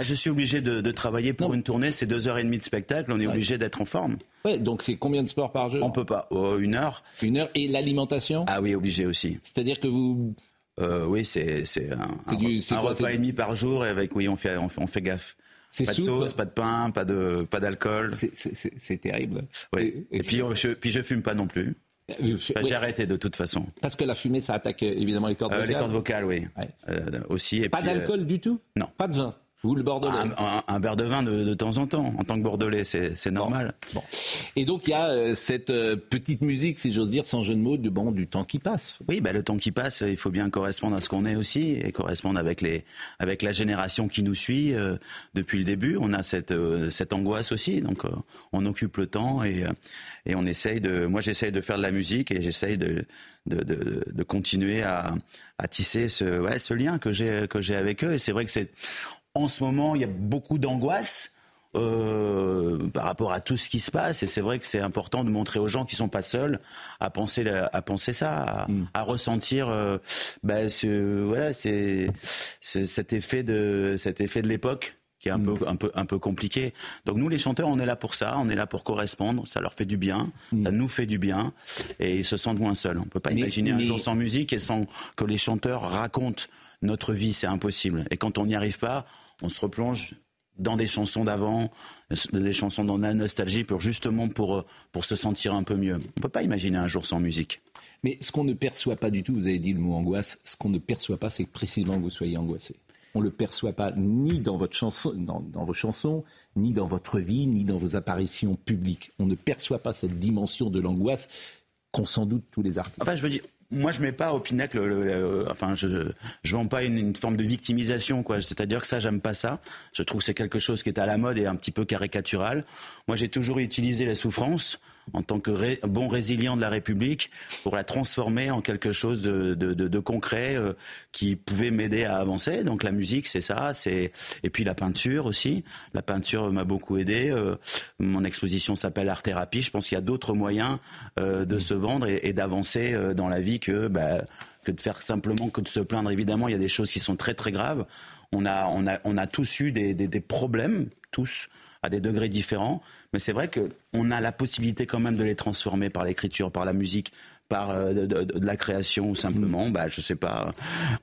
Ah, je suis obligé de, travailler pour une tournée, c'est deux heures et demie de spectacle, on est obligé d'être en forme. Ouais, donc c'est combien de sports par jour? On peut pas, oh, une heure. Une heure et l'alimentation? Ah oui, obligé aussi. C'est-à-dire que vous euh, oui, c'est un, un, repas et demi par jour et avec oui, on fait on fait, gaffe. Pas de sauce, pas de pain, pas de pas d'alcool. C'est terrible. Oui. Et, puis, je, puis je fume pas non plus. Euh, j'ai arrêté de toute façon. Parce que la fumée, ça attaque évidemment les cordes vocales. Les cordes vocales, oui. aussi. Et pas d'alcool du tout? Non. Pas de vin? Vous, le Bordelais un, verre de vin de, temps en temps, en tant que Bordelais, c'est normal. Bon. Et donc il y a euh, cette euh, petite musique, si j'ose dire, sans jeu de mots, du, bon, du temps qui passe. Oui, bah, le temps qui passe, il faut bien correspondre à ce qu'on est aussi, et correspondre avec, les, avec la génération qui nous suit euh, depuis le début. On a cette, cette angoisse aussi, donc on occupe le temps et, et on essaye de... Moi j'essaye de faire de la musique et j'essaye de, de, de, de, continuer à, à tisser ce, ouais, ce lien que j'ai que j'ai avec eux. Et c'est vrai que c'est en ce moment, il y a beaucoup d'angoisse. Euh, par rapport à tout ce qui se passe et c'est vrai que c'est important de montrer aux gens qui sont pas seuls à penser à penser ça à, mm. ressentir euh, bah, ce, voilà c'est cet effet de cet effet de l'époque qui est un peu mm. un peu un peu compliqué. Donc nous les chanteurs on est là pour ça, on est là pour correspondre, ça leur fait du bien, mm. ça nous fait du bien et ils se sentent moins seuls. On peut pas imaginer un jour sans musique et sans que les chanteurs racontent notre vie, c'est impossible. Et quand on n'y arrive pas, on se replonge dans des chansons d'avant, des chansons dans la nostalgie pour justement pour, pour se sentir un peu mieux. On ne peut pas imaginer un jour sans musique. Mais ce qu'on ne perçoit pas du tout, vous avez dit le mot angoisse, ce qu'on ne perçoit pas, c'est que précisément vous soyez angoissé. On ne le perçoit pas ni dans, votre chanson, dans, dans, vos chansons, ni dans votre vie, ni dans vos apparitions publiques. On ne perçoit pas cette dimension de l'angoisse qu'ont sans doute tous les artistes. Enfin, je veux dire, moi, je mets pas au pinacle, enfin, je je vends pas une, forme de victimisation, quoi. C'est-à-dire que ça, j'aime pas ça. Je trouve que c'est quelque chose qui est à la mode et un petit peu caricatural. Moi, j'ai toujours utilisé la souffrance en tant que bon résilient de la République pour la transformer en quelque chose de, concret euh, qui pouvait m'aider à avancer. Donc la musique, c'est ça. Et puis la peinture aussi. La peinture m'a beaucoup aidé. Euh, mon exposition s'appelle Art Thérapie. Je pense qu'il y a d'autres moyens euh, de se vendre et, d'avancer dans la vie que bah, que de faire simplement que de se plaindre. Évidemment, il y a des choses qui sont très très graves. On a on a on a tous eu des problèmes tous à des degrés différents. Mais c'est vrai qu'on a la possibilité quand même de les transformer par l'écriture, par la musique, par euh, de, la création ou simplement, mm. bah, je sais pas.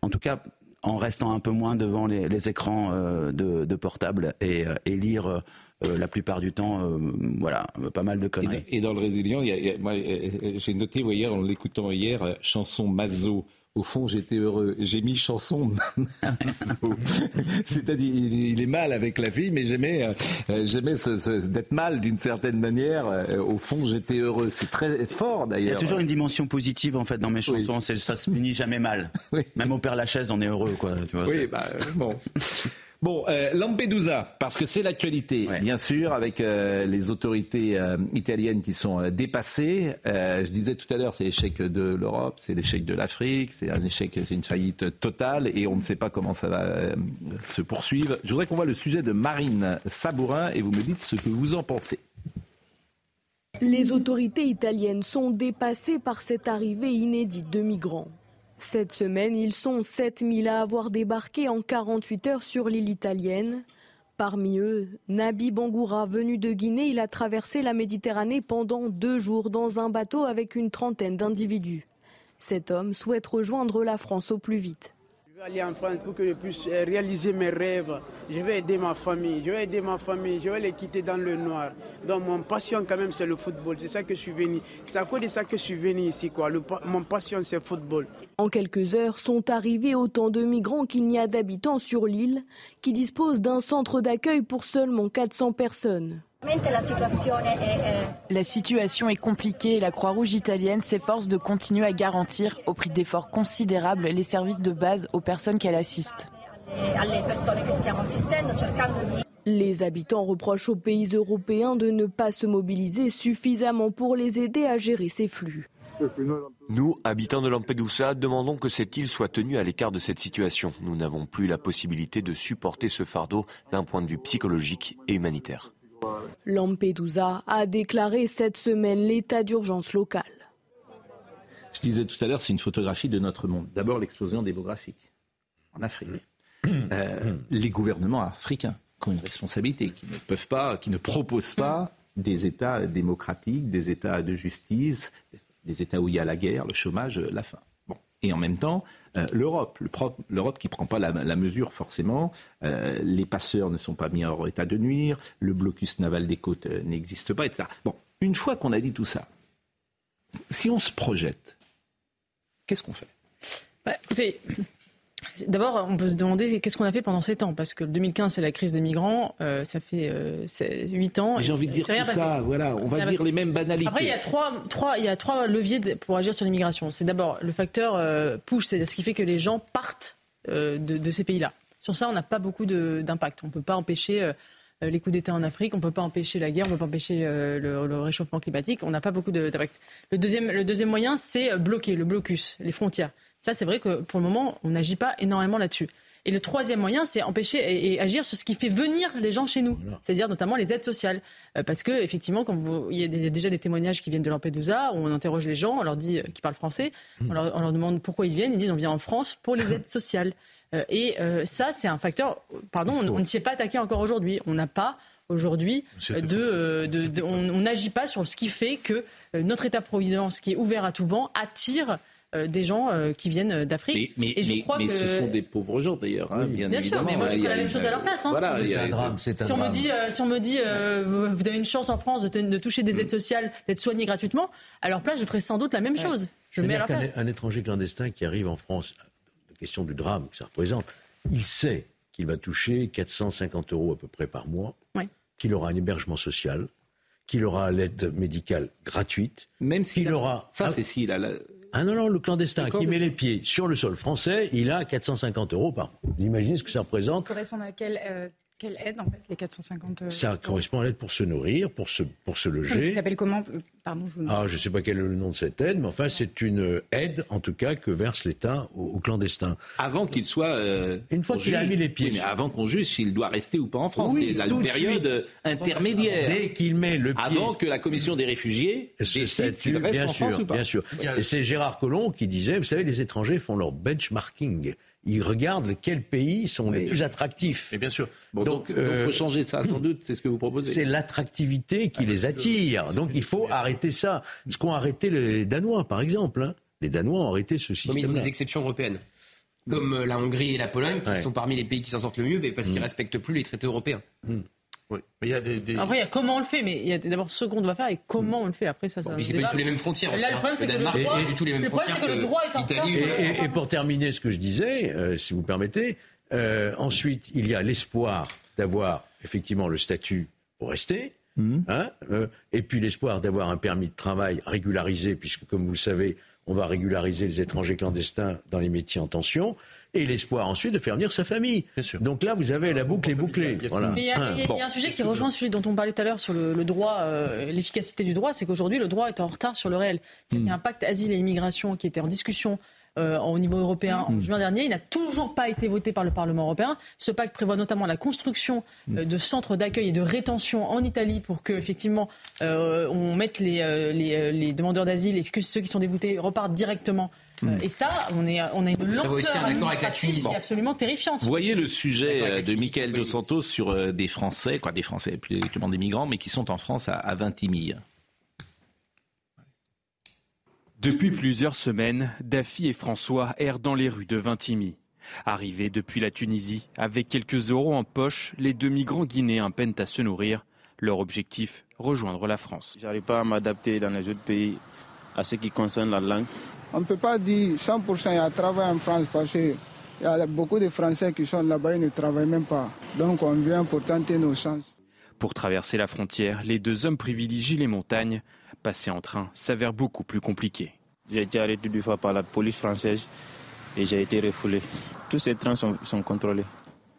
En tout cas, en restant un peu moins devant les, écrans euh, de, portable et, euh, lire la plupart du temps, voilà, pas mal de conneries. Et, dans le résilient, j'ai noté hier, en l'écoutant hier, chanson Mazo au fond, j'étais heureux. J'ai mis chanson C'est-à-dire, il est mal avec la fille, mais j'aimais, euh, j'aimais ce, d'être mal d'une certaine manière. Euh, au fond, j'étais heureux. C'est très fort d'ailleurs. Il y a toujours une dimension positive en fait dans mes chansons. Ça se finit jamais mal. Même au Père Lachaise, on est heureux, quoi. Tu vois, oui, bah, bon. Bon, euh, Lampedusa, parce que c'est l'actualité, bien sûr, avec euh, les autorités euh, italiennes qui sont dépassées. je disais tout à l'heure, c'est l'échec de l'Europe, c'est l'échec de l'Afrique, c'est un échec, c'est une faillite totale, et on ne sait pas comment ça va se poursuivre. Je voudrais qu'on voit le sujet de Marine Sabourin, et vous me dites ce que vous en pensez. Les autorités italiennes sont dépassées par cette arrivée inédite de migrants. Cette semaine, ils sont 7000 à avoir débarqué en 48 heures sur l'île italienne. Parmi eux, Nabi Bangoura, venu de Guinée, il a traversé la Méditerranée pendant deux jours dans un bateau avec une trentaine d'individus. Cet homme souhaite rejoindre la France au plus vite. Je vais aller en France pour que je puisse euh, réaliser mes rêves. Je vais aider ma famille. Je vais aider ma famille. Je vais les quitter dans le noir. Donc mon passion quand même c'est le football. C'est ça que je suis venu. C'est à cause de ça que je suis venu ici quoi. mon passion c'est le football. En quelques heures sont arrivés autant de migrants qu'il n'y a d'habitants sur l'île, qui dispose d'un centre d'accueil pour seulement 400 personnes. La situation est compliquée et la Croix-Rouge italienne s'efforce de continuer à garantir, au prix d'efforts considérables, les services de base aux personnes qu'elle assiste. Les habitants reprochent aux pays européens de ne pas se mobiliser suffisamment pour les aider à gérer ces flux. Nous, habitants de Lampedusa, demandons que cette île soit tenue à l'écart de cette situation. Nous n'avons plus la possibilité de supporter ce fardeau d'un point de vue psychologique et humanitaire. Lampedusa a déclaré cette semaine l'état d'urgence local. Je disais tout à l'heure, c'est une photographie de notre monde. D'abord l'explosion démographique en Afrique. Euh, les gouvernements africains qui ont une responsabilité, qui ne peuvent pas, qui ne proposent pas des États démocratiques, des États de justice, des États où il y a la guerre, le chômage, la faim. Et en même temps, l'Europe, l'Europe qui ne prend pas la, mesure forcément, les passeurs ne sont pas mis en état de nuire, le blocus naval des côtes n'existe pas, etc. Bon, une fois qu'on a dit tout ça, si on se projette, qu'est-ce qu'on fait? Bah, Écoutez, D'abord, on peut se demander qu'est-ce qu'on a fait pendant 7 ans, parce que 2015, c'est la crise des migrants, euh, ça fait euh, 8 ans. J'ai envie de dire tout ça, voilà, on va dire les mêmes banalités. Après, il y a trois, trois, il y a trois leviers pour agir sur l'immigration. C'est d'abord le facteur euh, push, c'est-à-dire ce qui fait que les gens partent euh, de, de, ces pays-là. Sur ça, on n'a pas beaucoup d'impact. On ne peut pas empêcher les coups d'État en Afrique, on ne peut pas empêcher la guerre, on ne peut pas empêcher le, le réchauffement climatique, on n'a pas beaucoup d'impact. Le deuxième, le deuxième moyen, c'est bloquer, le blocus, les frontières. Ça, c'est vrai que pour le moment, on n'agit pas énormément là-dessus. Et le troisième moyen, c'est empêcher et, agir sur ce qui fait venir les gens chez nous, c'est-à-dire notamment les aides sociales. Euh, parce que effectivement, quand vous, il y a déjà des témoignages qui viennent de Lampedusa, où on interroge les gens, on leur dit euh, qui parlent français, hmm. on, leur, demande pourquoi ils viennent, ils disent on vient en France pour les aides sociales. Euh, et ça, c'est un facteur. Pardon, on, ne s'y est pas attaqué encore aujourd'hui. On n'a pas aujourd'hui de, on n'agit pas sur ce qui fait que notre État-providence, qui est ouvert à tout vent, attire des gens euh, qui viennent d'Afrique. Mais, et je crois que... ce sont des pauvres gens d'ailleurs, hein, bien, bien sûr, mais moi je ferais la même chose à leur place. Hein. Voilà, c'est un drame. Si, on Me dit, si on me dit, vous avez une chance en France de, toucher des aides sociales, d'être soigné gratuitement, à leur place, je ferais sans doute la même chose. Je mets à leur place. Un étranger clandestin qui arrive en France, la question du drame que ça représente, il sait qu'il va toucher 450 euros à peu près par mois, qu'il aura un hébergement social, qu'il aura l'aide médicale gratuite, même s'il aura... Ça, c'est s'il a... La ah non, non, le clandestin qui met les pieds sur le sol français, il a 450 euros par mois. Vous imaginez ce que ça représente Ça correspond à quelle, euh, quelle aide, en fait, les 450 euros Ça correspond à l'aide pour se nourrir, pour se, pour se loger. Ça s'appelle comment ah, je ne sais pas quel est le nom de cette aide, mais enfin, c'est une aide, en tout cas, que verse l'État aux, clandestins. Avant qu'il soit. Euh, une fois qu'il a mis les pieds. mais avant qu'on juge s'il doit rester ou pas en France. c'est la période intermédiaire. Dès qu'il met le pied. Avant que la commission des réfugiés se statue, bien sûr, France ou pas. Bien sûr. Et c'est Gérard Collomb qui disait, vous savez, les étrangers font leur benchmarking ils regardent quels pays sont les plus attractifs. Et bien sûr. donc, il euh, faut changer ça, sans doute, c'est ce que vous proposez. C'est l'attractivité qui ah, les attire. Donc, il faut arrêter ça. Ce qu'ont arrêté les Danois, par exemple. Hein. Les Danois ont arrêté ce système. Mais ils ont des exceptions européennes. Comme euh, la Hongrie et la Pologne, qui sont parmi les pays qui s'en sortent le mieux, mais parce qu'ils ne mm. respectent plus les traités européens. Mm. Oui. Mais il y a des, Après, il y a comment on le fait, mais il y a d'abord ce qu'on doit faire et comment on le fait. Après, ça, ça. Bon, c'est pas du tout les mêmes frontières. Là, le problème, c'est que le droit, du tout les mêmes le problème, c'est que le droit est en Italie, et, et, pour terminer ce que je disais, euh, si vous permettez, euh, ensuite, il y a l'espoir d'avoir effectivement le statut pour rester. Mmh. Hein, euh, et puis l'espoir d'avoir un permis de travail régularisé, puisque comme vous le savez, on va régulariser les étrangers clandestins dans les métiers en tension et l'espoir ensuite de faire venir sa famille. Donc là, vous avez la boucle est bouclée. Mais il y, a un sujet qui rejoint celui dont on parlait tout à l'heure sur le, droit, euh, l'efficacité du droit, c'est qu'aujourd'hui, le droit est en retard sur le réel. C'est mm. un pacte asile et immigration qui était en discussion euh, au niveau européen en mm. juin dernier. Il n'a toujours pas été voté par le Parlement européen. Ce pacte prévoit notamment la construction euh, de centres d'accueil et de rétention en Italie pour que, effectivement, on mette les, les, les demandeurs d'asile et ceux qui sont déboutés repartent directement euh, et ça, on, est, on a une longueur aussi un accord avec la Tunisie. absolument terrifiante. Vous voyez le sujet euh, de Michael Dos Santos sur euh, des Français, quoi, des Français, plus exactement des migrants, mais qui sont en France à, à Vintimille. Depuis plusieurs semaines, Daffy et François errent dans les rues de Vintimille. Arrivés depuis la Tunisie, avec quelques euros en poche, les deux migrants guinéens peinent à se nourrir. Leur objectif, rejoindre la France. J'arrive pas à m'adapter dans les autres pays à ce qui concerne la langue. On ne peut pas dire 100% il y a travail en France parce qu'il y a beaucoup de Français qui sont là-bas et ne travaillent même pas. Donc on vient pour tenter nos chances. Pour traverser la frontière, les deux hommes privilégient les montagnes. Passer en train s'avère beaucoup plus compliqué. J'ai été arrêté deux fois par la police française et j'ai été refoulé. Tous ces trains sont, sont contrôlés.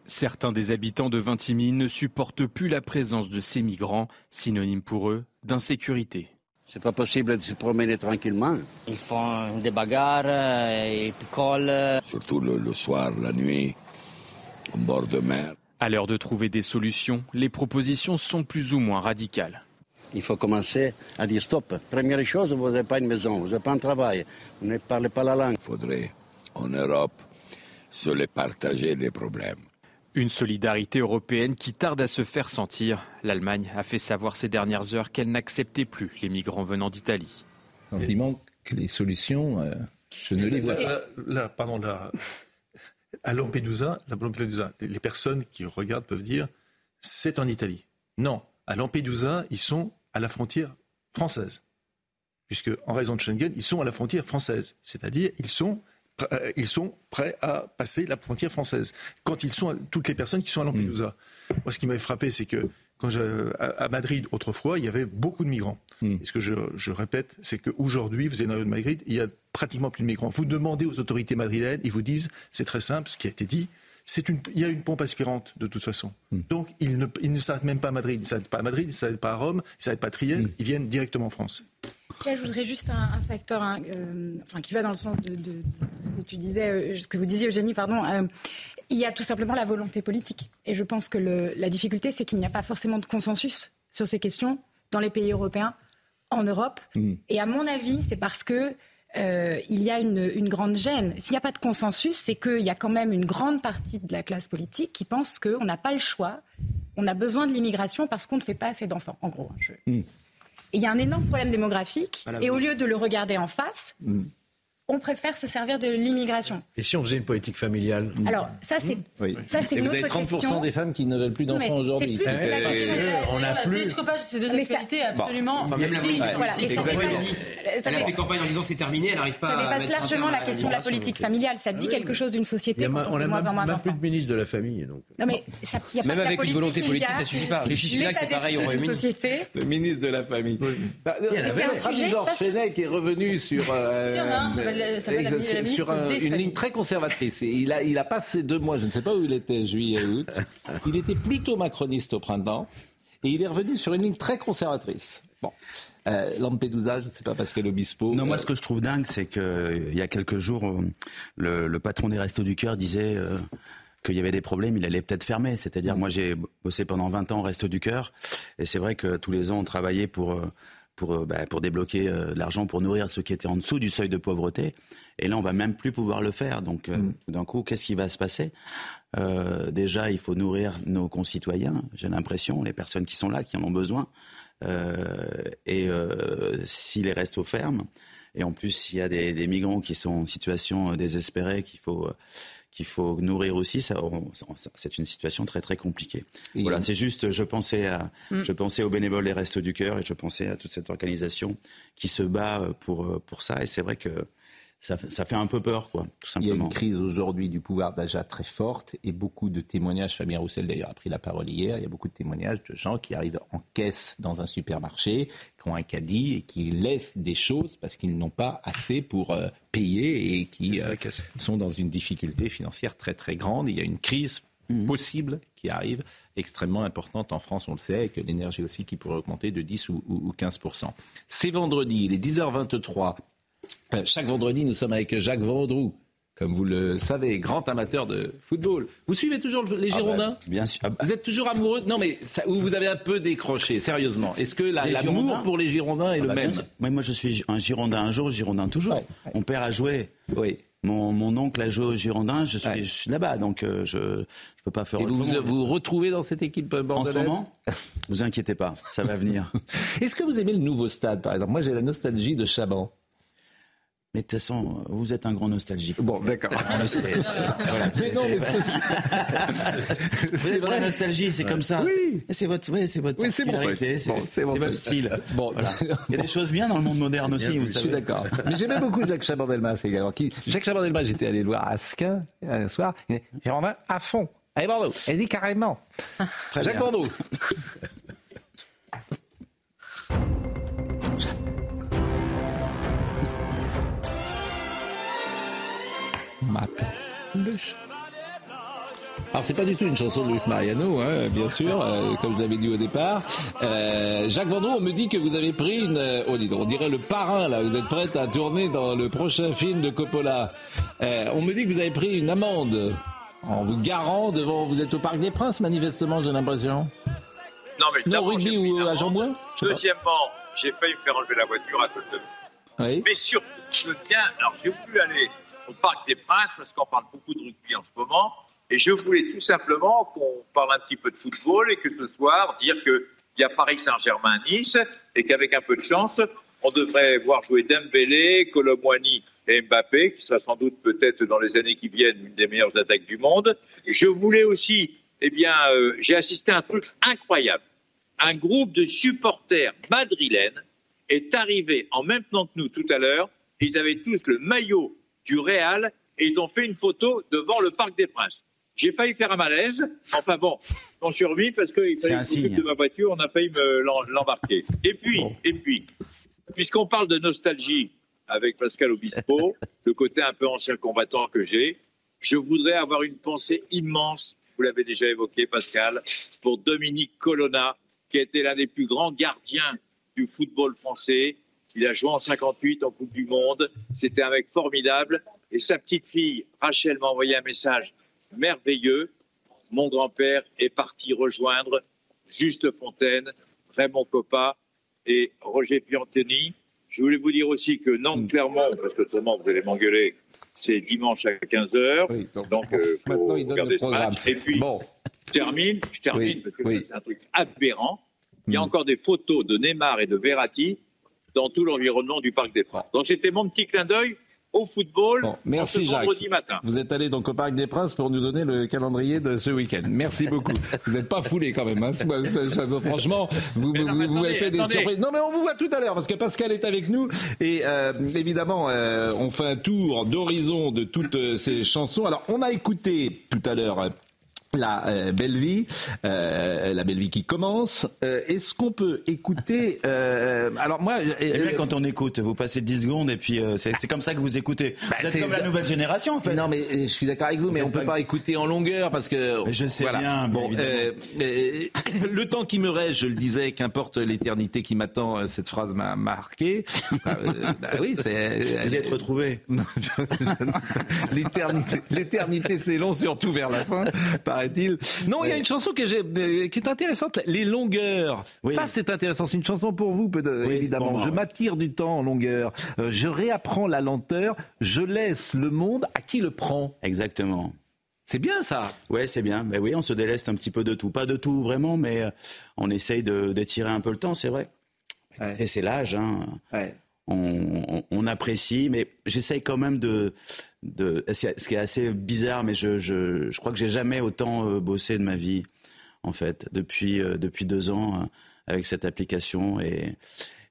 Certains des habitants de Vintimille ne supportent plus la présence de ces migrants, synonyme pour eux d'insécurité. C'est pas possible de se promener tranquillement. Ils font des bagarres, euh, ils picolent. Surtout le, le soir, la nuit, au bord de mer. À l'heure de trouver des solutions, les propositions sont plus ou moins radicales. Il faut commencer à dire stop. Première chose, vous n'avez pas une maison, vous n'avez pas un travail, vous ne parlez pas la langue. Il faudrait, en Europe, se les partager les problèmes. Une solidarité européenne qui tarde à se faire sentir. L'Allemagne a fait savoir ces dernières heures qu'elle n'acceptait plus les migrants venant d'Italie. Sentiment que les solutions euh, Je ne les vois pas. Là, pardon, là, à Lampedusa, Lampedusa, les personnes qui regardent peuvent dire c'est en Italie. Non, à Lampedusa, ils sont à la frontière française. Puisque, en raison de Schengen, ils sont à la frontière française. C'est-à-dire, ils sont ils sont prêts à passer la frontière française. Quand ils sont, toutes les personnes qui sont à Lampedusa. Mm. Moi, ce qui m'avait frappé, c'est que quand à Madrid, autrefois, il y avait beaucoup de migrants. Mm. Et ce que je, répète, c'est qu'aujourd'hui, vous êtes dans Madrid, il y a pratiquement plus de migrants. Vous demandez aux autorités madrilènes, ils vous disent, c'est très simple, ce qui a été dit, une, il y a une pompe aspirante de toute façon. Mm. Donc ils ne, ils s'arrêtent même pas à Madrid, ils ne s'arrêtent pas à Madrid, ils ne s'arrêtent pas à Rome, ils ne s'arrêtent pas à Trieste, ils viennent directement en France. J'ajouterais juste un, facteur hein, euh, enfin, qui va dans le sens de, ce que tu disais, euh, ce que vous disiez Eugénie, pardon. Euh, il y a tout simplement la volonté politique. Et je pense que la difficulté, c'est qu'il n'y a pas forcément de consensus sur ces questions dans les pays européens, en Europe. Mm. Et à mon avis, c'est parce que il y a une, une grande gêne. S'il n'y a pas de consensus, c'est qu'il y a quand même une grande partie de la classe politique qui pense qu'on n'a pas le choix, on a besoin de l'immigration parce qu'on ne fait pas assez d'enfants, en gros. Hein, mm il y a un énorme problème démographique. et au lieu de le regarder en face, mm on préfère se servir de l'immigration. Et si on faisait une politique familiale? Alors, ça, c'est oui. ça, c'est une vous avez 30% des femmes qui ne veulent plus d'enfants aujourd'hui. On a plus. Télescopage, c'est deux actualités absolument. Même la voilà. Elle a fait campagne en disant c'est terminé, elle n'arrive pas à. Ça dépasse largement la question de la politique familiale. Ça dit quelque chose d'une société. On a moins en moins d'enfants. plus de ministre de la famille. Non, mais même avec une volonté politique, ça suffit pas. Rishi Sunak, c'est pareil au Royaume-Uni. Le ministre de la famille. Il y a Georges Fenech qui est revenu sur sur une ligne très conservatrice. Et il a, il a passé deux mois, je ne sais pas où il était, juillet, août. Il était plutôt macroniste au printemps. Et il est revenu sur une ligne très conservatrice. Bon. Euh, Lampedusa, je ne sais pas, Pascal Obispo. Non, moi, euh, ce que je trouve dingue, c'est qu'il euh, y a quelques jours, le, patron des Restos du Cœur disait qu'il y avait des problèmes, il allait peut-être fermer. C'est-à-dire, moi, j'ai bossé pendant 20 ans au Restos du Cœur, et c'est vrai que tous les ans, on travaillait pour pour, euh, bah, pour débloquer euh, de l'argent pour nourrir ceux qui étaient en dessous du seuil de pauvreté. Et là, on va même plus pouvoir le faire. Donc, euh, mm. tout d'un coup, qu'est-ce qui va se passer? Déjà, il faut nourrir nos concitoyens. J'ai l'impression, les personnes qui sont là, qui en ont besoin. et si les restos ferment, et en plus, s'il y a des, des, migrants qui sont en situation désespérée, qu'il faut qu'il faut nourrir aussi, ça, c'est une situation très très compliquée. voilà, c'est juste, je pensais à, mm. je pensais aux bénévoles des Restos du Cœur et je pensais à toute cette organisation qui se bat pour pour ça. Et c'est vrai que ça, fait un peu peur, quoi, tout simplement. Il y a une crise aujourd'hui du pouvoir d'achat très forte et beaucoup de témoignages. Fabien Roussel, d'ailleurs, a pris la parole hier. Il y a beaucoup de témoignages de gens qui arrivent en caisse dans un supermarché, qui ont un caddie et qui laissent des choses parce qu'ils n'ont pas assez pour euh, payer et qui euh, sont dans une difficulté financière très, très grande. Il y a une crise mhm. possible qui arrive, extrêmement importante en France, on le sait, avec l'énergie aussi qui pourrait augmenter de 10 ou, ou 15 C'est vendredi, il est 10h23. Euh, chaque vendredi, nous sommes avec Jacques Vendroux, comme vous le savez, grand amateur de football. Vous suivez toujours les ah bah, Girondins Bien sûr. Ah bah. Vous êtes toujours amoureux Non, mais vous avez un peu décroché, sérieusement. Est-ce que l'amour pour les Girondins est ah le bah, même Moi, je suis un Girondin un jour, Girondin toujours. Mon père a joué. Oui. Mon, oncle a joué au Girondin, je suis, là-bas, donc euh, je ne peux pas faire Et vous vous retrouvez dans cette équipe bordelaise En ce moment Vous inquiétez pas, ça va venir. Est-ce que vous aimez le nouveau stade, par exemple? Moi, j'ai la nostalgie de Chaban. Mais de toute façon, vous êtes un grand nostalgique. Bon, d'accord. mais non, mais c'est vrai. Nostalgie, c'est comme ça. Oui. C'est votre, ouais, c'est votre oui, c'est c'est votre style. Bon, il y a des choses bien dans le monde moderne aussi. Vous je suis d'accord. Mais j'aimais beaucoup Jacques Chabandelmas également. Qui, Jacques Chabandelmas, j'étais allé le voir à Asquin un soir. J'ai vraiment à fond. Allez Bordeaux, vas-y carrément. Jacques Bordeaux. Alors c'est pas du tout une chanson de Luis Mariano, hein, bien sûr, euh, comme je l'avais dit au départ. Euh, Jacques Vendroux, on me dit que vous avez pris une, euh, oh, on dirait le parrain là. Vous êtes prête à tourner dans le prochain film de Coppola. on me dit que vous avez pris une amende en vous garant devant. Vous êtes au Parc des Princes, manifestement, j'ai l'impression. Non mais non rugby ou à Jean-Bouin. Deuxièmement, j'ai failli me faire enlever la voiture à cause de. Oui. Mais surtout, je tiens. Alors j'ai voulu aller au Parc des Princes parce qu'on parle beaucoup de rugby en ce moment. Et je voulais tout simplement qu'on parle un petit peu de football et que ce soir, dire qu'il y a Paris Saint-Germain-Nice et qu'avec un peu de chance, on devrait voir jouer Dembélé, Colomboigny et Mbappé, qui sera sans doute peut-être dans les années qui viennent une des meilleures attaques du monde. Je voulais aussi, eh bien, euh, j'ai assisté à un truc incroyable. Un groupe de supporters madrilènes est arrivé en même temps que nous tout à l'heure. Ils avaient tous le maillot du Real et ils ont fait une photo devant le Parc des Princes. J'ai failli faire un malaise. Enfin bon, on survit parce qu'il fallait de ma voiture, on a failli l'embarquer. Et puis, et puis, puisqu'on parle de nostalgie avec Pascal Obispo, le côté un peu ancien combattant que j'ai, je voudrais avoir une pensée immense, vous l'avez déjà évoqué Pascal, pour Dominique Colonna, qui a été l'un des plus grands gardiens du football français. Il a joué en 58 en Coupe du Monde. C'était un mec formidable. Et sa petite fille, Rachel, m'a envoyé un message merveilleux. Mon grand-père est parti rejoindre Juste Fontaine, Raymond Coppa et Roger Piantoni. Je voulais vous dire aussi que Nantes-Clermont, parce que seulement vous allez m'engueuler, c'est dimanche à 15h. donc, euh, maintenant, il donne le programme. Et puis, bon. je termine, je termine parce que c'est un truc aberrant. Il y a hmm. encore des photos de Neymar et de Verratti dans tout l'environnement du Parc des Princes. Donc, c'était mon petit clin d'œil au football merci ce vendredi matin. Vous êtes allé donc au Parc des Princes pour nous donner le calendrier de ce week-end. Merci beaucoup. vous n'êtes pas foulé quand même. Hein. franchement, vous, vous, avez fait des surprises. Non mais on vous voit tout à l'heure parce que Pascal est avec nous et euh, évidemment euh, on fait un tour d'horizon de toutes euh, ces chansons. Alors on a écouté tout à l'heure la euh, belle vie, euh, la belle vie qui commence. Euh, est-ce qu'on peut écouter Alors moi, bien quand on écoute. Vous passez 10 secondes et puis c'est comme ça que vous écoutez. Bah, c'est comme la nouvelle génération en fait. Non mais je suis d'accord avec vous, mais on peut pas... écouter en longueur parce que. je sais bien. Bon, le temps qui me reste, je le disais, qu'importe l'éternité qui m'attend. Cette phrase m'a marqué. bah, oui, c'est. Vous êtes retrouvé. l'éternité, l'éternité, c'est long, surtout vers la fin. Non, il y a une chanson qui est intéressante, les longueurs. Ça, c'est intéressant. C'est une chanson pour vous, évidemment. je m'attire du temps en longueur. Euh, je réapprends la lenteur. Je laisse le monde à qui le prend. Exactement. C'est bien ça. Ouais, c'est bien. Mais oui, on se déleste un petit peu de tout. Pas de tout vraiment, mais euh, on essaye d'étirer un peu le temps, c'est vrai. Et c'est l'âge. Hein. On, apprécie, mais j'essaye quand même de, de, ce qui est assez bizarre, mais je, je, je crois que j'ai jamais autant euh, bossé de ma vie, en fait, depuis, euh, depuis deux ans, euh, avec cette application et,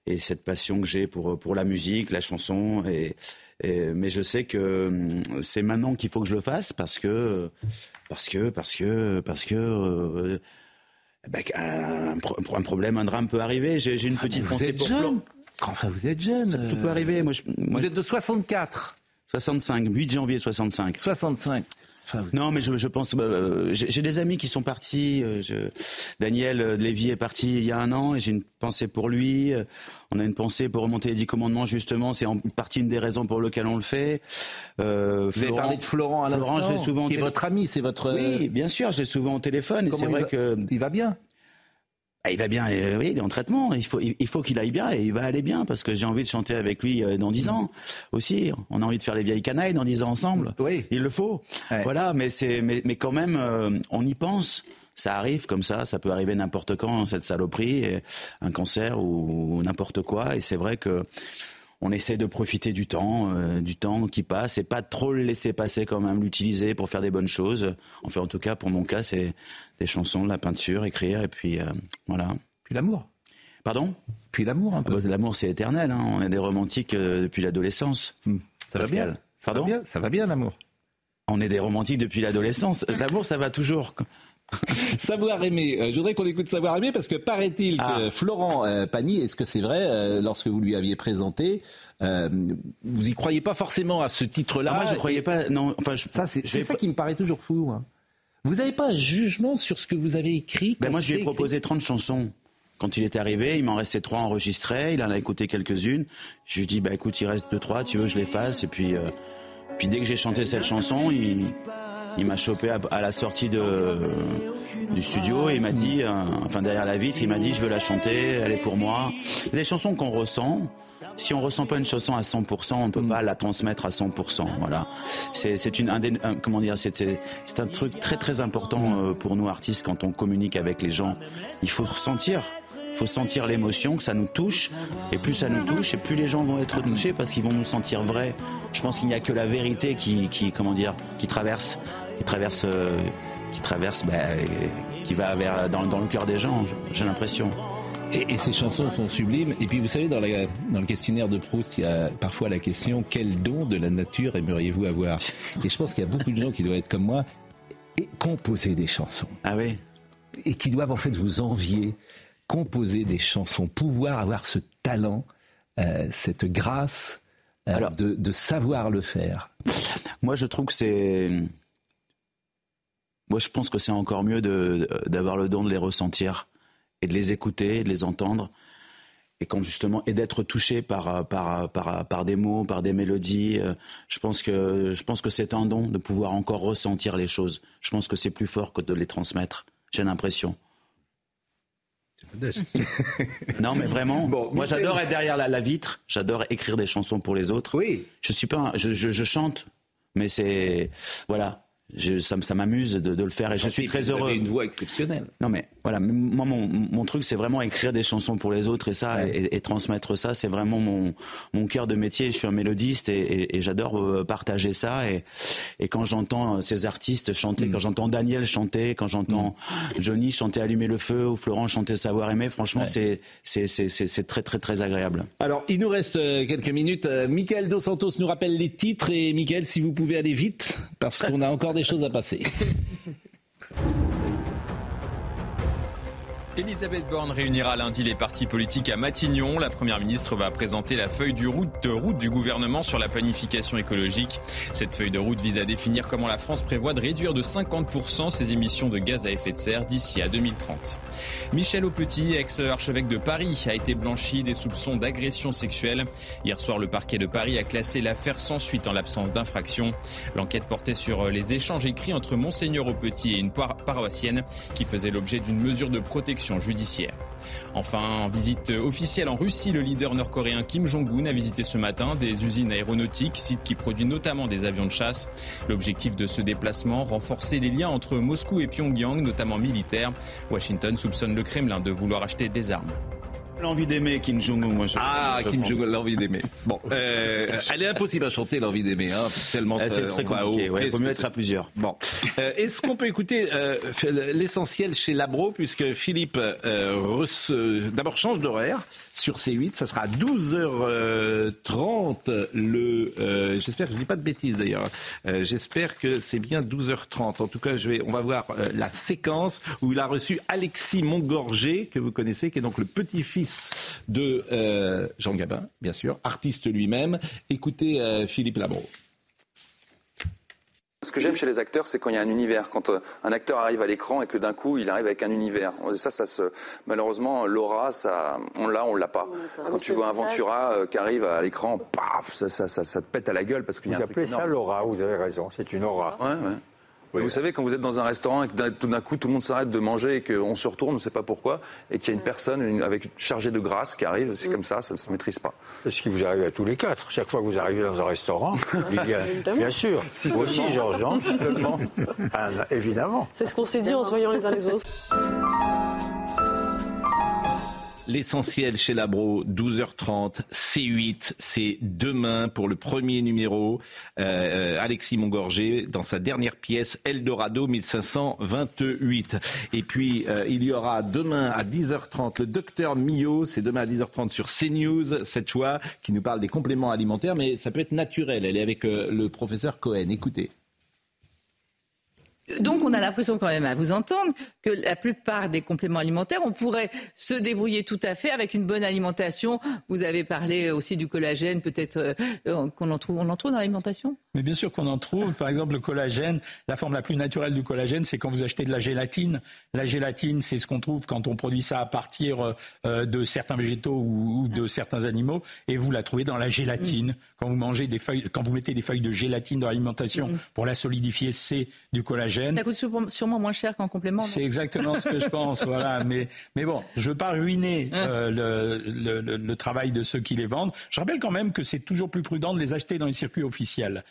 et cette passion que j'ai pour, pour la musique, la chanson. Et, mais je sais que hum, c'est maintenant qu'il faut que je le fasse parce que, parce que, parce que, parce que. Ben, un, un, problème, un drame peut arriver. J'ai une ah, petite pensée pour jeune. Enfin, vous êtes jeune. tout peut arriver. Moi, je, vous êtes de 64. 65, 8 janvier 65. 65. non, mais je, pense. Euh, j'ai des amis qui sont partis. Euh, Daniel euh, Lévy est parti il y a un an et j'ai une pensée pour lui. On a une pensée pour remonter les dix commandements, justement. C'est en partie une des raisons pour lesquelles on le fait. Euh, Vous avez parlé de Florent à l'instant, souvent qui est votre ami, c'est votre. Oui, bien sûr, j'ai souvent au téléphone. Et c'est vrai que il va bien. Ah, il va bien, euh, oui, il est en traitement. Il faut, il faut qu'il aille bien et il va aller bien parce que j'ai envie de chanter avec lui euh, dans dix ans aussi. On a envie de faire les vieilles canailles dans dix ans ensemble. Oui, il le faut. Voilà, mais c'est, mais, mais quand même, euh, on y pense. Ça arrive comme ça, ça peut arriver n'importe quand cette saloperie, un cancer ou, n'importe quoi. Et c'est vrai que on essaie de profiter du temps, du temps qui passe, et pas trop le laisser passer quand même, l'utiliser pour faire des bonnes choses. Enfin, en tout cas, pour mon cas, c'est des chansons, de la peinture, écrire, et puis euh, voilà. Puis l'amour. Pardon? Puis l'amour un peu. Ah bah, l'amour, c'est éternel. Hein. On est des romantiques euh, depuis l'adolescence. Hmm. Ça va bien. Pardon ça va bien, ça va bien l'amour. On est des romantiques depuis l'adolescence. L'amour, ça va toujours. Savoir aimer. Euh, je voudrais qu'on écoute Savoir aimer parce que paraît-il que ah. Florent Pagny, est-ce que c'est vrai, lorsque vous lui aviez présenté, vous y croyez pas forcément à ce titre-là ah, Moi, je croyais pas. Non, enfin, ça, c'est ça qui me paraît toujours fou. Hein. Vous n'avez pas un jugement sur ce que vous avez écrit ben Moi, je lui ai proposé 30 chansons. Quand il est arrivé, il m'en restait trois enregistrées. Il en a écouté quelques-unes. Je lui ai dit, bah écoute, il reste deux, trois. Tu veux que je les fasse? Et puis, euh, puis dès que j'ai chanté cette chanson, il, il m'a chopé à, la sortie de, du studio et il m'a dit, euh, enfin derrière la vitre, il m'a dit, je veux la chanter. Elle est pour moi. Des chansons qu'on ressent si on ressent pas une chanson à 100%, on ne peut pas la transmettre à 100%. Voilà. C'est une un, comment dire, c'est un truc très très important euh, pour nous artistes quand on communique avec les gens. Il faut ressentir faut sentir l'émotion, que ça nous touche. Et plus ça nous touche, et plus les gens vont être touchés parce qu'ils vont nous sentir vrais. Je pense qu'il n'y a que la vérité qui, qui, comment dire, qui traverse, qui traverse, euh, qui traverse, ben, qui va vers, dans, dans le cœur des gens. J'ai l'impression. Et, ces chansons sont sublimes. Et puis vous savez, dans, dans, le questionnaire de Proust, il y a parfois la question quel don de la nature aimeriez-vous avoir? Et je pense qu'il y a beaucoup de gens qui doivent être comme moi et composer des chansons. Ah oui Et qui doivent en fait vous envier, composer des chansons, pouvoir avoir ce talent, euh, cette grâce euh, de, de savoir le faire. Moi, je trouve que c'est. Moi, je pense que c'est encore mieux d'avoir le don de les ressentir et de les écouter, de les entendre, et quand justement et d'être touché par, par, par, par des mots, par des mélodies. Euh, je pense que je pense que c'est un don de pouvoir encore ressentir les choses. Je pense que c'est plus fort que de les transmettre. J'ai l'impression. non, mais vraiment. moi, j'adore être derrière la, vitre. J'adore écrire des chansons pour les autres. Oui. Je suis pas. je, je chante, mais c'est voilà ça, m'amuse de, le faire et je suis très heureux. Vous une voix exceptionnelle. Non mais voilà, moi mon, truc c'est vraiment écrire des chansons pour les autres et ça et, transmettre ça, c'est vraiment mon, mon cœur de métier. Je suis un mélodiste et, j'adore euh, partager ça et, et quand j'entends ces artistes chanter, mm. quand j'entends Daniel chanter, quand j'entends mm. Johnny chanter Allumer le feu ou Florent chanter Savoir aimer, franchement c'est c'est très très très agréable. Alors il nous reste euh, quelques minutes. Euh, Michael Dos Santos nous rappelle les titres et Michael si vous pouvez aller vite parce qu'on a encore des choses à passer. Elisabeth Borne réunira lundi les partis politiques à Matignon. La Première ministre va présenter la feuille de route du gouvernement sur la planification écologique. Cette feuille de route vise à définir comment la France prévoit de réduire de 50% ses émissions de gaz à effet de serre d'ici à 2030. Michel Aupetit, ex-archevêque de Paris, a été blanchi des soupçons d'agression sexuelle. Hier soir, le parquet de Paris a classé l'affaire sans suite en l'absence d'infraction. L'enquête portait sur les échanges écrits entre Monseigneur Aupetit et une paroissienne qui faisait l'objet d'une mesure de protection judiciaire. Enfin, en visite officielle en Russie, le leader nord-coréen Kim Jong-un a visité ce matin des usines aéronautiques, site qui produit notamment des avions de chasse. L'objectif de ce déplacement, renforcer les liens entre Moscou et Pyongyang, notamment militaires. Washington soupçonne le Kremlin de vouloir acheter des armes. L'envie d'aimer, Kim Jong-un, moi je Ah, Kim Jong-un, l'envie d'aimer. Bon, euh, elle est impossible à chanter, l'envie d'aimer, hein, tellement ah, C'est très compliqué, il vaut mieux être à plusieurs. Bon, euh, est-ce qu'on peut écouter euh, l'essentiel chez Labro, puisque Philippe d'abord change d'horaire sur C8. Ça sera à 12h30 le. Euh, j'espère que je dis pas de bêtises d'ailleurs. Euh, j'espère que c'est bien 12h30. En tout cas, je vais, on va voir euh, la séquence où il a reçu Alexis Montgorger, que vous connaissez, qui est donc le petit-fils de Jean Gabin, bien sûr, artiste lui-même. Écoutez Philippe Labro. Ce que j'aime chez les acteurs, c'est quand il y a un univers, quand euh, un acteur arrive à l'écran et que d'un coup il arrive avec un univers. Ça, ça se, malheureusement, l'aura, ça, on l'a, on l'a pas. Quand tu vois un Ventura euh, qui arrive à l'écran, paf, ça, ça, ça, ça, te pète à la gueule parce qu'il y a un Vous appelez ça l'aura, vous avez raison, c'est une aura. Ouais, ouais. Vous savez, quand vous êtes dans un restaurant et que tout d'un coup tout le monde s'arrête de manger et qu'on se retourne, on ne sait pas pourquoi, et qu'il y a une personne avec chargée de grâce qui arrive, c'est mm. comme ça, ça ne se maîtrise pas. C'est ce qui vous arrive à tous les quatre. Chaque fois que vous arrivez dans un restaurant, bien sûr. Si vous aussi, Georges, si seulement. Ah, évidemment. C'est ce qu'on s'est dit en se voyant les uns les autres. L'essentiel chez Labro, 12h30, C8, c'est demain pour le premier numéro. Euh, Alexis Montgorger dans sa dernière pièce, Eldorado 1528. Et puis, euh, il y aura demain à 10h30 le docteur Mio, c'est demain à 10h30 sur CNews, cette fois, qui nous parle des compléments alimentaires, mais ça peut être naturel. Elle est avec euh, le professeur Cohen. Écoutez. Donc on a l'impression quand même à vous entendre que la plupart des compléments alimentaires, on pourrait se débrouiller tout à fait avec une bonne alimentation. Vous avez parlé aussi du collagène, peut-être euh, qu'on en trouve, on en trouve dans l'alimentation? Mais bien sûr qu'on en trouve. Par exemple, le collagène, la forme la plus naturelle du collagène, c'est quand vous achetez de la gélatine. La gélatine, c'est ce qu'on trouve quand on produit ça à partir euh, de certains végétaux ou, de certains animaux, et vous la trouvez dans la gélatine. Mm. Quand vous mangez des feuilles, quand vous mettez des feuilles de gélatine dans l'alimentation mm. pour la solidifier, c'est du collagène. Ça coûte sûrement moins cher qu'en complément. C'est exactement ce que je pense. voilà. Mais, mais bon, je veux pas ruiner hein. euh, le, le, le, travail de ceux qui les vendent. Je rappelle quand même que c'est toujours plus prudent de les acheter dans les circuits officiels.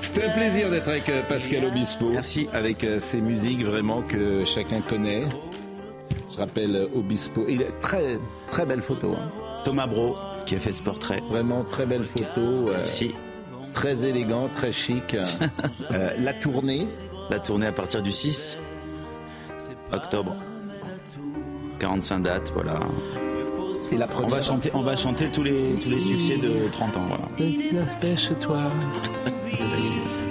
C'est un plaisir d'être avec euh, Pascal Obispo. Merci. Avec ses musiques vraiment que chacun connaît. Je rappelle Obispo. Il a très, très belle photo. Hein. Thomas Bro qui a fait ce portrait. Vraiment très belle photo. Merci. très élégant, très chic. la tournée. La tournée à partir du 6 octobre. 45 dates, voilà. Et la on va chanter, on va chanter tous les, tous les succès de 30 ans, voilà. toi Nous, on n'est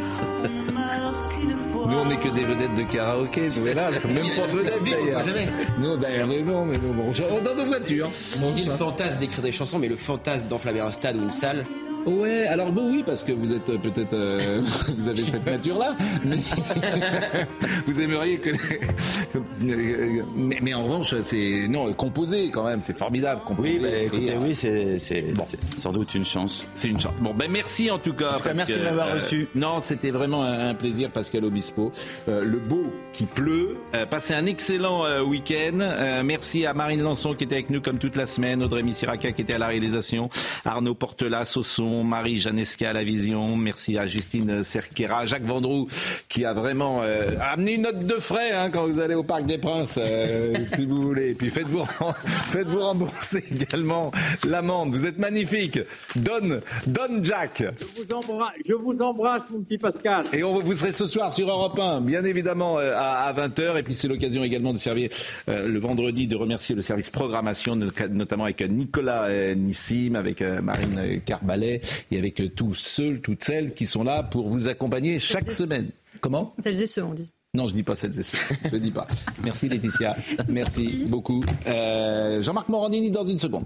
que des vedettes de karaoké. Nous, là, même pas vedettes d'ailleurs. Nous, d'ailleurs, mais non, mais non, bon, dans nos voitures. Dit le fantasme d'écrire des chansons, mais le fantasme d'enflammer un stade ou une salle, Ouais, alors bon, oui, parce que vous êtes euh, peut-être, euh, vous avez cette nature-là, mais vous aimeriez que, mais, mais, en revanche, c'est non composer quand même, c'est formidable. Composer, oui, bah, écoutez, oui, c'est bon. sans doute une chance. C'est une chance. Bon, ben merci en tout cas. En tout cas, merci de m'avoir euh, reçu. Non, c'était vraiment un, plaisir, Pascal Obispo. le beau qui pleut. passez un excellent week-end. merci à Marine Lançon qui était avec nous comme toute la semaine, Audrey Missiraka qui était à la réalisation, Arnaud Portelas au son. Marie Janesca à la vision. Merci à Justine Cerquera, Jacques Vendroux qui a vraiment euh, amené une note de frais hein, quand vous allez au Parc des Princes, euh, si vous voulez. Et puis faites-vous faites-vous rembourser également l'amende. Vous êtes magnifique. Donne, donne Jack. Je vous, embrasse, mon petit Pascal. Et on, vous serez ce soir sur Europe 1, bien évidemment euh, à, 20h. Et puis c'est l'occasion également de servir le vendredi, de remercier le service programmation, notamment avec Nicolas Nissim, avec Marine Carbalet et avec tous ceux, toutes celles qui sont là pour vous accompagner chaque semaine. Comment? Celles et ceux, on dit. Non, je dis pas celles et ceux. Je dis pas. Merci Laetitia. Merci beaucoup. Euh, Jean-Marc Morandini dans une seconde.